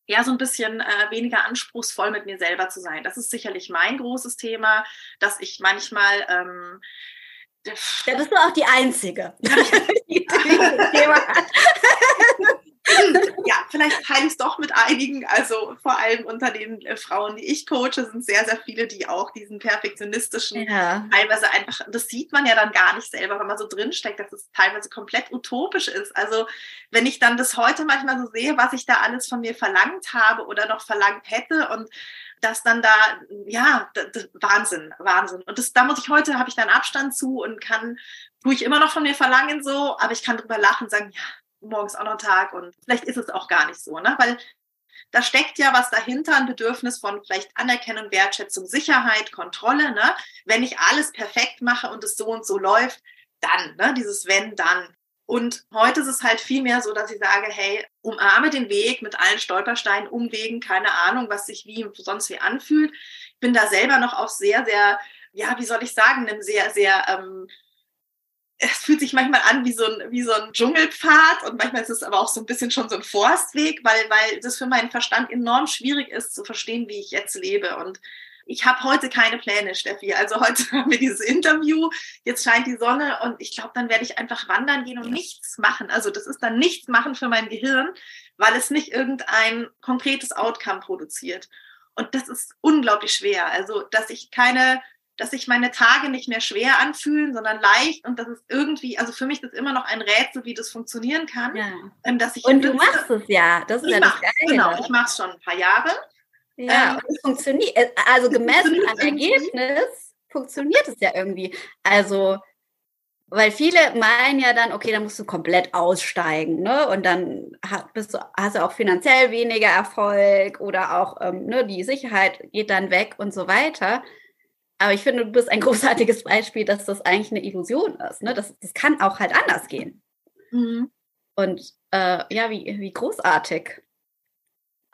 ja so ein bisschen äh, weniger anspruchsvoll mit mir selber zu sein. Das ist sicherlich mein großes Thema, dass ich manchmal ähm, da bist du auch die Einzige. *laughs* *laughs* ja, vielleicht teile ich es doch mit einigen. Also vor allem unter den äh, Frauen, die ich coache, sind sehr, sehr viele, die auch diesen perfektionistischen, ja. teilweise einfach, das sieht man ja dann gar nicht selber, wenn man so drinsteckt, dass es teilweise komplett utopisch ist. Also wenn ich dann das heute manchmal so sehe, was ich da alles von mir verlangt habe oder noch verlangt hätte und dass dann da, ja, das, Wahnsinn, Wahnsinn. Und das, da muss ich heute, habe ich dann Abstand zu und kann, tue ich immer noch von mir verlangen so, aber ich kann drüber lachen und sagen, ja, morgens auch noch Tag und vielleicht ist es auch gar nicht so, ne? Weil da steckt ja was dahinter, ein Bedürfnis von vielleicht Anerkennung, Wertschätzung, Sicherheit, Kontrolle, ne? Wenn ich alles perfekt mache und es so und so läuft, dann, ne? Dieses wenn, dann. Und heute ist es halt viel mehr so, dass ich sage, hey, umarme den Weg mit allen Stolpersteinen, Umwegen, keine Ahnung, was sich wie sonst wie anfühlt. Ich bin da selber noch auch sehr, sehr, ja, wie soll ich sagen, einem sehr, sehr, ähm, es fühlt sich manchmal an wie so ein, wie so ein Dschungelpfad und manchmal ist es aber auch so ein bisschen schon so ein Forstweg, weil, weil das für meinen Verstand enorm schwierig ist zu verstehen, wie ich jetzt lebe. Und ich habe heute keine Pläne, Steffi. Also heute *laughs* haben wir dieses Interview, jetzt scheint die Sonne und ich glaube, dann werde ich einfach wandern gehen und nichts machen. Also das ist dann nichts machen für mein Gehirn, weil es nicht irgendein konkretes Outcome produziert. Und das ist unglaublich schwer. Also, dass ich keine, dass sich meine Tage nicht mehr schwer anfühlen, sondern leicht und das ist irgendwie, also für mich ist das immer noch ein Rätsel, wie das funktionieren kann. Ja. Ähm, dass ich und du machst es ja, das ist ja das Geile. Genau, ich mache es schon ein paar Jahre. Ja, ähm, es funktioniert, äh, also gemessen am Ergebnis funktioniert es ja irgendwie. Also, weil viele meinen ja dann, okay, dann musst du komplett aussteigen, ne? Und dann bist du, hast du auch finanziell weniger Erfolg oder auch ähm, ne, die Sicherheit geht dann weg und so weiter. Aber ich finde, du bist ein *laughs* großartiges Beispiel, dass das eigentlich eine Illusion ist. Ne? Das, das kann auch halt anders gehen. Mhm. Und äh, ja, wie, wie großartig.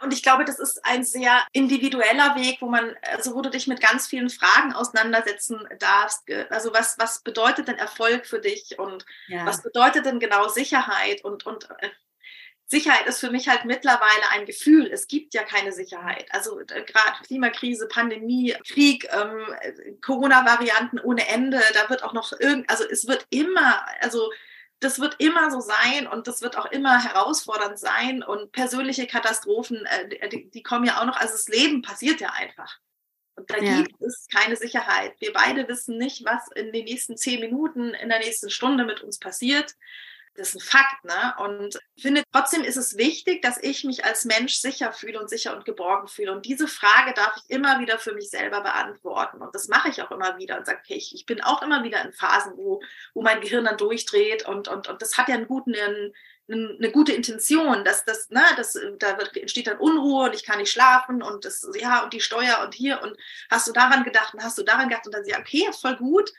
Und ich glaube, das ist ein sehr individueller Weg, wo man, also wo du dich mit ganz vielen Fragen auseinandersetzen darfst. Also was, was bedeutet denn Erfolg für dich und ja. was bedeutet denn genau Sicherheit und, und äh, Sicherheit ist für mich halt mittlerweile ein Gefühl. Es gibt ja keine Sicherheit. Also äh, gerade Klimakrise, Pandemie, Krieg, ähm, Corona-Varianten ohne Ende, da wird auch noch irgend, also es wird immer, also das wird immer so sein und das wird auch immer herausfordernd sein und persönliche Katastrophen, äh, die, die, kommen ja auch noch, also das Leben passiert ja einfach. Und da ja. gibt es keine Sicherheit. Wir beide wissen nicht, was in den nächsten zehn Minuten, in der nächsten Stunde mit uns passiert. Das ist ein Fakt, ne? Und finde, trotzdem ist es wichtig, dass ich mich als Mensch sicher fühle und sicher und geborgen fühle. Und diese Frage darf ich immer wieder für mich selber beantworten. Und das mache ich auch immer wieder und sage, okay, ich, ich bin auch immer wieder in Phasen, wo, wo mein Gehirn dann durchdreht und, und, und das hat ja einen guten, einen, eine gute Intention, dass das, ne, das, da wird, entsteht dann Unruhe und ich kann nicht schlafen und das, ja, und die Steuer und hier und hast du daran gedacht und hast du daran gedacht und dann ja, okay, ist voll gut.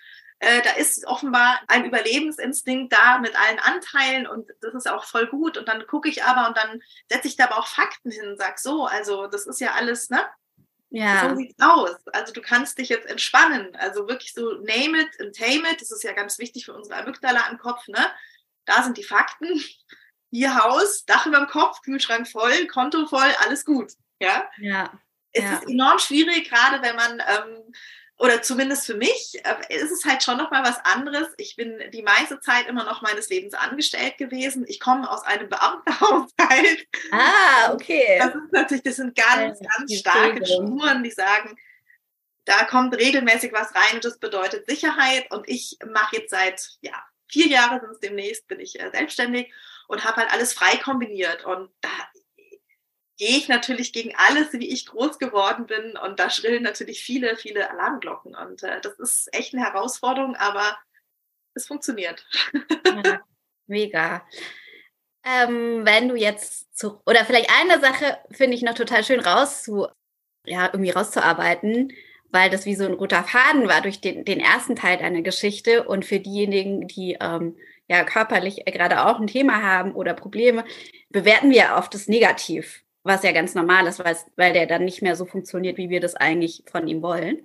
Äh, da ist offenbar ein Überlebensinstinkt da mit allen Anteilen und das ist auch voll gut. Und dann gucke ich aber und dann setze ich da aber auch Fakten hin und sage so, also das ist ja alles, ne? Ja. So sieht's aus. Also du kannst dich jetzt entspannen. Also wirklich so name it and tame it. Das ist ja ganz wichtig für unsere Amygdala im Kopf, ne? Da sind die Fakten. Ihr Haus, Dach über dem Kopf, Kühlschrank voll, Konto voll, alles gut. Ja. Ja. Es ja. ist enorm schwierig, gerade wenn man ähm, oder zumindest für mich äh, ist es halt schon noch mal was anderes. Ich bin die meiste Zeit immer noch meines Lebens angestellt gewesen. Ich komme aus einem Beamtenhaushalt. Ah, okay. Das ist natürlich, das sind ganz, ja, ganz starke Spuren, die sagen, da kommt regelmäßig was rein und das bedeutet Sicherheit. Und ich mache jetzt seit ja, vier Jahren, sind es demnächst, bin ich äh, selbstständig und habe halt alles frei kombiniert. Und da gehe ich natürlich gegen alles, wie ich groß geworden bin. Und da schrillen natürlich viele, viele Alarmglocken. Und äh, das ist echt eine Herausforderung, aber es funktioniert. Ja, mega. Ähm, wenn du jetzt zu, oder vielleicht eine Sache finde ich noch total schön rauszu, ja, irgendwie rauszuarbeiten, weil das wie so ein roter Faden war durch den, den ersten Teil deiner Geschichte und für diejenigen, die ähm, ja körperlich gerade auch ein Thema haben oder Probleme, bewerten wir oft das negativ was ja ganz normal ist, weil, der dann nicht mehr so funktioniert, wie wir das eigentlich von ihm wollen.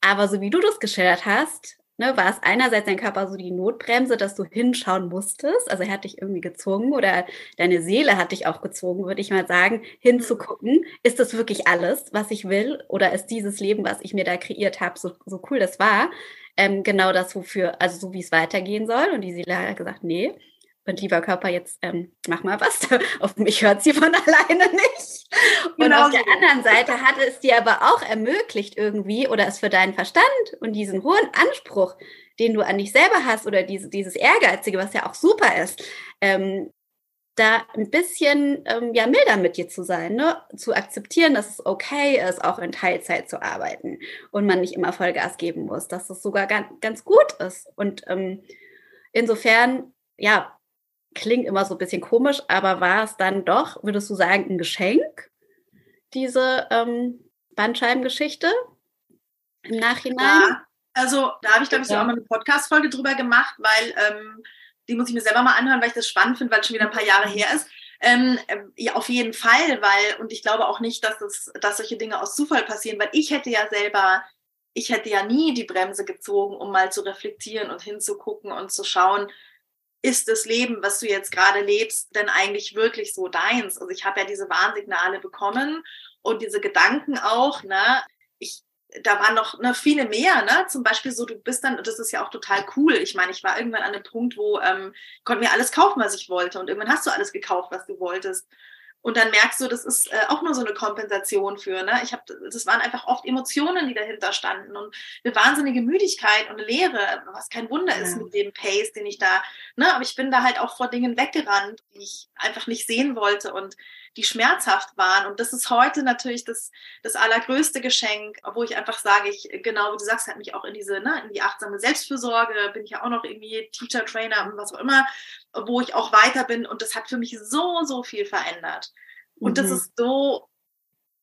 Aber so wie du das geschildert hast, ne, war es einerseits dein Körper so die Notbremse, dass du hinschauen musstest. Also er hat dich irgendwie gezwungen oder deine Seele hat dich auch gezwungen, würde ich mal sagen, hinzugucken. Ist das wirklich alles, was ich will? Oder ist dieses Leben, was ich mir da kreiert habe, so, so cool das war, ähm, genau das, wofür, also so wie es weitergehen soll? Und die Seele hat gesagt, nee, und lieber Körper, jetzt ähm, mach mal was. *laughs* auf mich hört sie von *laughs* alleine nicht. Und genau auf der anderen Seite hat es dir aber auch ermöglicht irgendwie oder es für deinen Verstand und diesen hohen Anspruch, den du an dich selber hast oder diese, dieses Ehrgeizige, was ja auch super ist, ähm, da ein bisschen ähm, ja milder mit dir zu sein, ne? zu akzeptieren, dass es okay ist, auch in Teilzeit zu arbeiten und man nicht immer Vollgas geben muss, dass es sogar ganz, ganz gut ist. Und ähm, insofern, ja, klingt immer so ein bisschen komisch, aber war es dann doch, würdest du sagen, ein Geschenk, diese ähm, Bandscheibengeschichte im Nachhinein? Ja, also da habe ich, glaube ich, ja. auch mal eine Podcast-Folge drüber gemacht, weil ähm, die muss ich mir selber mal anhören, weil ich das spannend finde, weil es schon wieder ein paar Jahre her ist. Ähm, äh, ja, auf jeden Fall, weil, und ich glaube auch nicht, dass, es, dass solche Dinge aus Zufall passieren, weil ich hätte ja selber, ich hätte ja nie die Bremse gezogen, um mal zu reflektieren und hinzugucken und zu schauen, ist das Leben, was du jetzt gerade lebst, denn eigentlich wirklich so deins? Also ich habe ja diese Warnsignale bekommen und diese Gedanken auch, ne? Ich, da waren noch ne, viele mehr, ne? Zum Beispiel so, du bist dann, das ist ja auch total cool. Ich meine, ich war irgendwann an einem Punkt, wo ähm, konnte mir alles kaufen, was ich wollte. Und irgendwann hast du alles gekauft, was du wolltest. Und dann merkst du, das ist äh, auch nur so eine Kompensation für. Ne? Ich hab, das waren einfach oft Emotionen, die dahinter standen und eine wahnsinnige Müdigkeit und eine Leere, was kein Wunder ja. ist mit dem Pace, den ich da. Ne? Aber ich bin da halt auch vor Dingen weggerannt, die ich einfach nicht sehen wollte und die schmerzhaft waren. Und das ist heute natürlich das, das allergrößte Geschenk, wo ich einfach sage, ich genau wie du sagst, hat mich auch in diese ne, in die achtsame Selbstfürsorge bin ich ja auch noch irgendwie Teacher, Trainer und was auch immer wo ich auch weiter bin. Und das hat für mich so, so viel verändert. Und mhm. das ist so,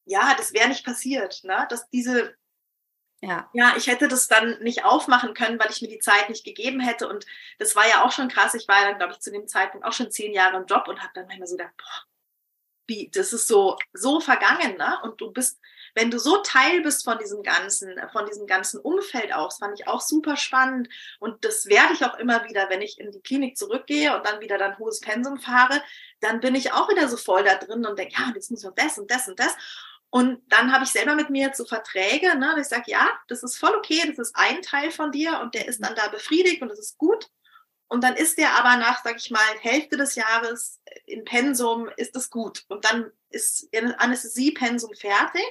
ja, das wäre nicht passiert, ne? dass diese, ja. ja, ich hätte das dann nicht aufmachen können, weil ich mir die Zeit nicht gegeben hätte. Und das war ja auch schon krass. Ich war dann, glaube ich, zu dem Zeitpunkt auch schon zehn Jahre im Job und habe dann manchmal so gedacht, boah, wie, das ist so, so vergangen, ne? Und du bist, wenn du so Teil bist von diesem ganzen, von diesem ganzen Umfeld auch, das fand ich auch super spannend. Und das werde ich auch immer wieder, wenn ich in die Klinik zurückgehe und dann wieder dann hohes Pensum fahre, dann bin ich auch wieder so voll da drin und denke, ja, jetzt muss noch das und das und das. Und dann habe ich selber mit mir so Verträge, ne, dass ich sage, ja, das ist voll okay, das ist ein Teil von dir und der ist dann da befriedigt und das ist gut. Und dann ist der aber nach, sag ich mal, Hälfte des Jahres in Pensum, ist es gut. Und dann ist Anästhesie-Pensum fertig,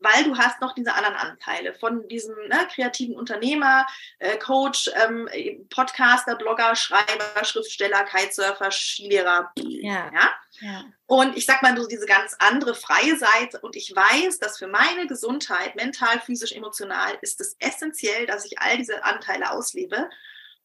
weil du hast noch diese anderen Anteile von diesem ne, kreativen Unternehmer, äh, Coach, ähm, Podcaster, Blogger, Schreiber, Schriftsteller, Kitesurfer, Skilehrer. Ja. ja. ja. Und ich sag mal so diese ganz andere freie Seite. Und ich weiß, dass für meine Gesundheit, mental, physisch, emotional, ist es essentiell, dass ich all diese Anteile auslebe.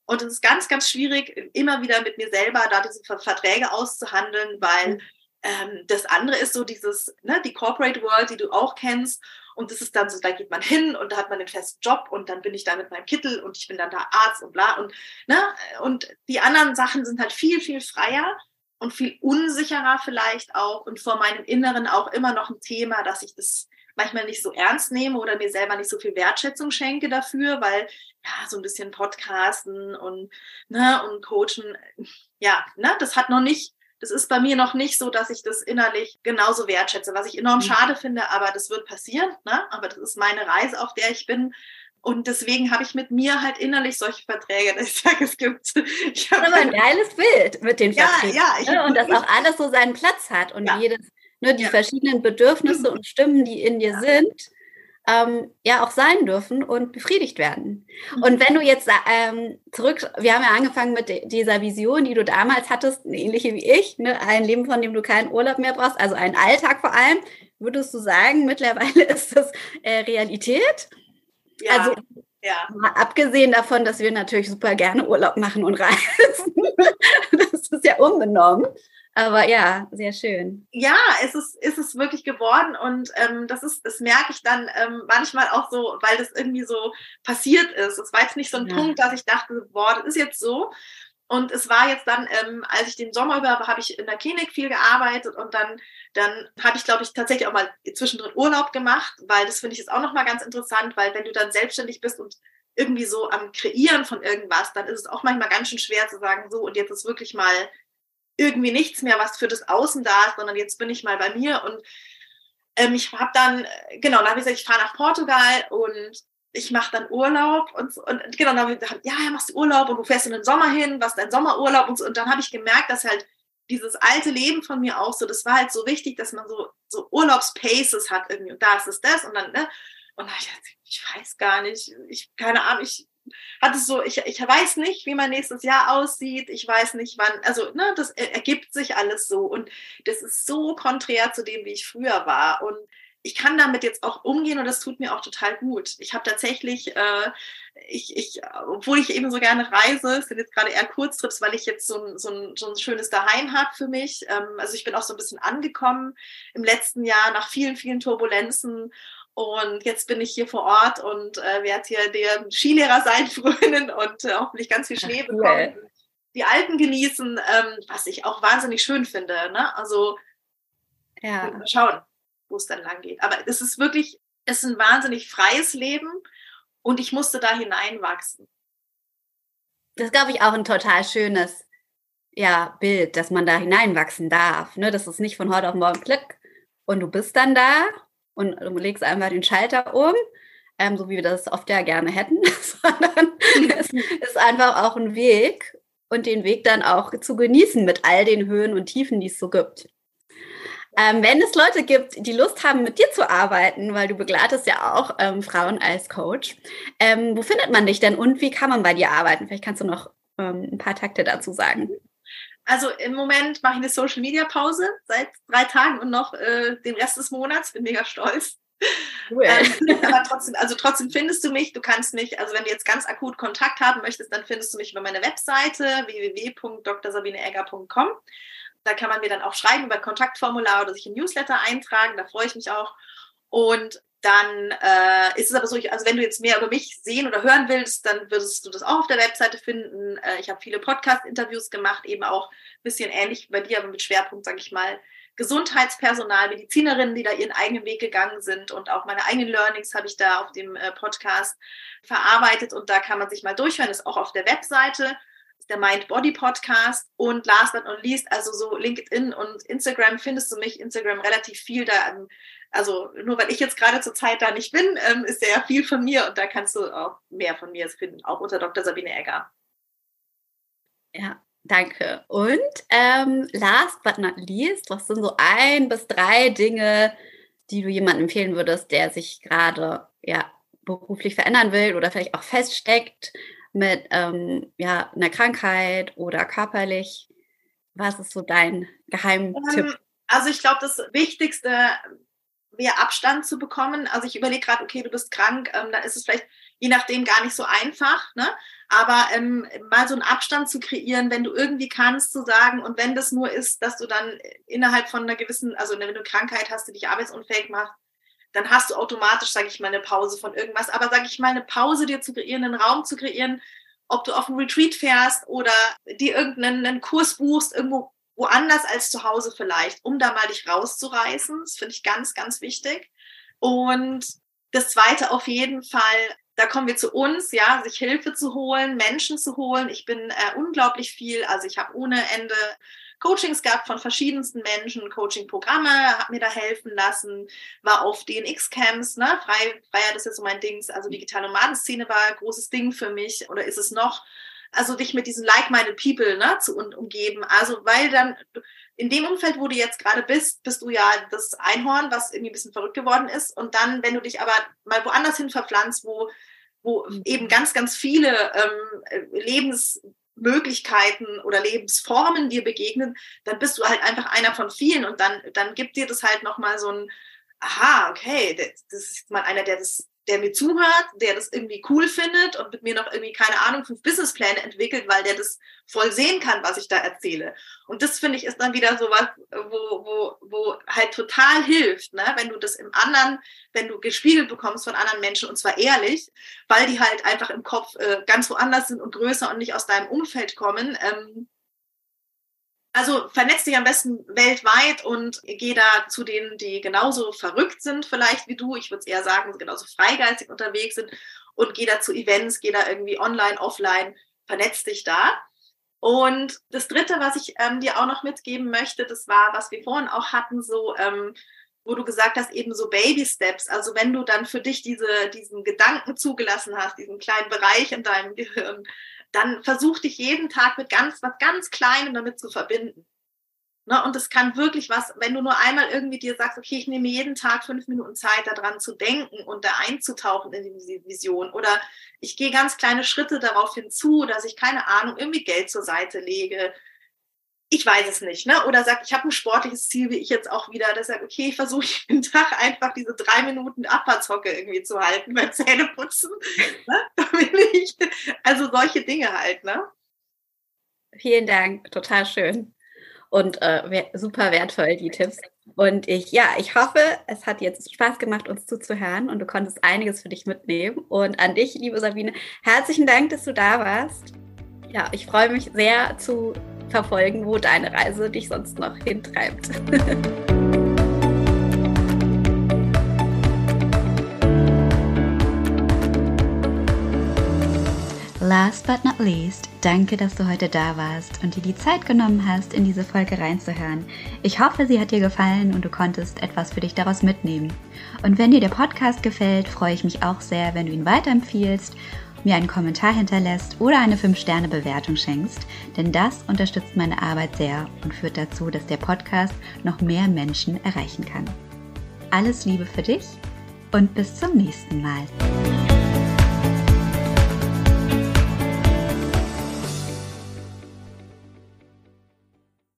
Und es ist ganz, ganz schwierig, immer wieder mit mir selber da diese Verträge auszuhandeln, weil ähm, das andere ist so dieses, ne, die Corporate World, die du auch kennst. Und das ist dann so, da geht man hin und da hat man den festen Job und dann bin ich da mit meinem Kittel und ich bin dann da Arzt und bla. Und, ne, und die anderen Sachen sind halt viel, viel freier und viel unsicherer vielleicht auch und vor meinem Inneren auch immer noch ein Thema, dass ich das manchmal nicht so ernst nehme oder mir selber nicht so viel Wertschätzung schenke dafür, weil ja, so ein bisschen Podcasten und, ne, und Coachen, ja, ne, das hat noch nicht, das ist bei mir noch nicht so, dass ich das innerlich genauso wertschätze, was ich enorm mhm. schade finde, aber das wird passieren, ne, aber das ist meine Reise, auf der ich bin. Und deswegen habe ich mit mir halt innerlich solche Verträge, dass ich sage, es gibt. Ich das ist aber ein geiles Bild mit den Verträgen. Ja, ja. Ne? Und dass auch alles so seinen Platz hat und ja. jedes ne, die ja. verschiedenen Bedürfnisse und Stimmen, die in dir ja. sind, ähm, ja auch sein dürfen und befriedigt werden. Mhm. Und wenn du jetzt ähm, zurück, wir haben ja angefangen mit dieser Vision, die du damals hattest, eine ähnliche wie ich, ne, ein Leben, von dem du keinen Urlaub mehr brauchst, also einen Alltag vor allem, würdest du sagen, mittlerweile *laughs* ist das äh, Realität? Ja. Also ja. Mal abgesehen davon, dass wir natürlich super gerne Urlaub machen und *laughs* reisen. das ist ja unbenommen. Aber ja, sehr schön. Ja, es ist, ist es wirklich geworden und ähm, das ist, das merke ich dann ähm, manchmal auch so, weil das irgendwie so passiert ist. Es war jetzt nicht so ein ja. Punkt, dass ich dachte, boah, das ist jetzt so. Und es war jetzt dann, ähm, als ich den Sommer über habe ich in der Klinik viel gearbeitet und dann, dann habe ich, glaube ich, tatsächlich auch mal zwischendrin Urlaub gemacht, weil das finde ich jetzt auch nochmal ganz interessant, weil wenn du dann selbstständig bist und irgendwie so am Kreieren von irgendwas, dann ist es auch manchmal ganz schön schwer zu sagen, so und jetzt ist wirklich mal irgendwie nichts mehr, was für das Außen da ist, sondern jetzt bin ich mal bei mir und ähm, ich habe dann, genau, dann habe ich gesagt, ich fahre nach Portugal und ich mache dann Urlaub und, und genau, dann habe ich gesagt, ja, machst du Urlaub und du fährst in den Sommer hin, was dein Sommerurlaub und so. Und dann habe ich gemerkt, dass halt dieses alte Leben von mir auch so, das war halt so wichtig, dass man so, so Urlaubspaces hat irgendwie und da ist es das und dann, ne? Und dann ich, ich weiß gar nicht, ich, keine Ahnung, ich hat es so, ich, ich weiß nicht, wie mein nächstes Jahr aussieht, ich weiß nicht wann, also ne, das ergibt sich alles so und das ist so konträr zu dem, wie ich früher war und ich kann damit jetzt auch umgehen und das tut mir auch total gut. Ich habe tatsächlich, äh, ich, ich, obwohl ich eben so gerne reise, sind jetzt gerade eher Kurztrips, weil ich jetzt so ein, so ein, so ein schönes Daheim habe für mich. Ähm, also ich bin auch so ein bisschen angekommen im letzten Jahr nach vielen, vielen Turbulenzen und jetzt bin ich hier vor Ort und äh, werde hier der Skilehrer sein frönen und äh, hoffentlich ganz viel Schnee bekommen. Cool. Die Alpen genießen, ähm, was ich auch wahnsinnig schön finde. Ne? Also ja. mal schauen, wo es dann lang geht. Aber es ist wirklich, es ist ein wahnsinnig freies Leben und ich musste da hineinwachsen. Das glaube ich auch ein total schönes ja, Bild, dass man da hineinwachsen darf. Ne? Das ist nicht von heute auf morgen Klick und du bist dann da und du legst einfach den Schalter um, ähm, so wie wir das oft ja gerne hätten, *laughs* sondern es *laughs* ist einfach auch ein Weg und den Weg dann auch zu genießen mit all den Höhen und Tiefen, die es so gibt. Ähm, wenn es Leute gibt, die Lust haben, mit dir zu arbeiten, weil du begleitest ja auch ähm, Frauen als Coach, ähm, wo findet man dich denn und wie kann man bei dir arbeiten? Vielleicht kannst du noch ähm, ein paar Takte dazu sagen. Also im Moment mache ich eine Social Media Pause seit drei Tagen und noch äh, den Rest des Monats. Bin mega stolz. Cool. Ähm, aber trotzdem, also trotzdem findest du mich. Du kannst mich, also wenn du jetzt ganz akut Kontakt haben möchtest, dann findest du mich über meine Webseite www.drsabineegger.com. Da kann man mir dann auch schreiben über Kontaktformular oder sich in Newsletter eintragen. Da freue ich mich auch. Und dann äh, ist es aber so, ich, also wenn du jetzt mehr über mich sehen oder hören willst, dann würdest du das auch auf der Webseite finden. Äh, ich habe viele Podcast-Interviews gemacht, eben auch ein bisschen ähnlich bei dir, aber mit Schwerpunkt, sage ich mal, Gesundheitspersonal, Medizinerinnen, die da ihren eigenen Weg gegangen sind und auch meine eigenen Learnings habe ich da auf dem äh, Podcast verarbeitet und da kann man sich mal durchhören, ist auch auf der Webseite ist der Mind Body Podcast und last but not least, also so LinkedIn und Instagram findest du mich, Instagram relativ viel da, ähm, also nur weil ich jetzt gerade zur Zeit da nicht bin, ähm, ist ja viel von mir und da kannst du auch mehr von mir finden, auch unter Dr. Sabine Egger. Ja, danke. Und ähm, last but not least, was sind so ein bis drei Dinge, die du jemandem empfehlen würdest, der sich gerade ja beruflich verändern will oder vielleicht auch feststeckt mit ähm, ja, einer Krankheit oder körperlich? Was ist so dein Geheimtipp? Ähm, also ich glaube, das Wichtigste wäre Abstand zu bekommen. Also ich überlege gerade, okay, du bist krank, ähm, dann ist es vielleicht je nachdem gar nicht so einfach, ne? Aber ähm, mal so einen Abstand zu kreieren, wenn du irgendwie kannst, zu sagen, und wenn das nur ist, dass du dann innerhalb von einer gewissen, also wenn du eine Krankheit hast, die dich arbeitsunfähig macht, dann hast du automatisch, sage ich mal, eine Pause von irgendwas. Aber sage ich mal, eine Pause dir zu kreieren, einen Raum zu kreieren, ob du auf einen Retreat fährst oder dir irgendeinen Kurs buchst, irgendwo woanders als zu Hause vielleicht, um da mal dich rauszureißen. Das finde ich ganz, ganz wichtig. Und das Zweite auf jeden Fall, da kommen wir zu uns, ja, sich Hilfe zu holen, Menschen zu holen. Ich bin äh, unglaublich viel, also ich habe ohne Ende Coachings gehabt von verschiedensten Menschen, Coaching-Programme, habe mir da helfen lassen, war auf DNX-Camps, ne, frei, freier, das ist so mein Ding, also digitale Nomadenszene war ein großes Ding für mich. Oder ist es noch, also dich mit diesen like-minded people ne, zu umgeben, also weil dann in dem Umfeld, wo du jetzt gerade bist, bist du ja das Einhorn, was irgendwie ein bisschen verrückt geworden ist. Und dann, wenn du dich aber mal woanders hin verpflanzt, wo wo mhm. eben ganz, ganz viele ähm, Lebens Möglichkeiten oder Lebensformen dir begegnen, dann bist du halt einfach einer von vielen und dann, dann gibt dir das halt nochmal so ein, aha, okay, das ist mal einer, der das der mir zuhört, der das irgendwie cool findet und mit mir noch irgendwie, keine Ahnung, fünf Businesspläne entwickelt, weil der das voll sehen kann, was ich da erzähle. Und das finde ich ist dann wieder so was, wo, wo, wo halt total hilft, ne? wenn du das im anderen, wenn du gespiegelt bekommst von anderen Menschen und zwar ehrlich, weil die halt einfach im Kopf äh, ganz woanders sind und größer und nicht aus deinem Umfeld kommen. Ähm, also vernetz dich am besten weltweit und geh da zu denen, die genauso verrückt sind, vielleicht wie du. Ich würde es eher sagen, genauso freigeistig unterwegs sind und geh da zu Events, geh da irgendwie online, offline, vernetz dich da. Und das Dritte, was ich ähm, dir auch noch mitgeben möchte, das war, was wir vorhin auch hatten, so, ähm, wo du gesagt hast, eben so Baby Steps. Also wenn du dann für dich diese, diesen Gedanken zugelassen hast, diesen kleinen Bereich in deinem Gehirn, dann versuch dich jeden Tag mit ganz, was ganz Kleinem damit zu verbinden. Ne? Und es kann wirklich was, wenn du nur einmal irgendwie dir sagst, okay, ich nehme jeden Tag fünf Minuten Zeit, daran zu denken und da einzutauchen in die Vision. Oder ich gehe ganz kleine Schritte darauf hinzu, dass ich, keine Ahnung, irgendwie Geld zur Seite lege, ich weiß es nicht, ne? Oder sagt, ich habe ein sportliches Ziel, wie ich jetzt auch wieder, das sagt, okay, ich versuche *laughs* jeden Tag einfach diese drei Minuten Abfahrtshocke irgendwie zu halten beim Zähneputzen. *laughs* ne? also solche Dinge halt, ne? Vielen Dank, total schön. Und äh, super wertvoll, die Tipps. Und ich, ja, ich hoffe, es hat jetzt Spaß gemacht, uns zuzuhören und du konntest einiges für dich mitnehmen. Und an dich, liebe Sabine, herzlichen Dank, dass du da warst. Ja, ich freue mich sehr zu verfolgen, wo deine Reise dich sonst noch hintreibt. *laughs* Last but not least, danke, dass du heute da warst und dir die Zeit genommen hast, in diese Folge reinzuhören. Ich hoffe, sie hat dir gefallen und du konntest etwas für dich daraus mitnehmen. Und wenn dir der Podcast gefällt, freue ich mich auch sehr, wenn du ihn weiterempfiehlst mir einen Kommentar hinterlässt oder eine 5-Sterne-Bewertung schenkst, denn das unterstützt meine Arbeit sehr und führt dazu, dass der Podcast noch mehr Menschen erreichen kann. Alles Liebe für dich und bis zum nächsten Mal.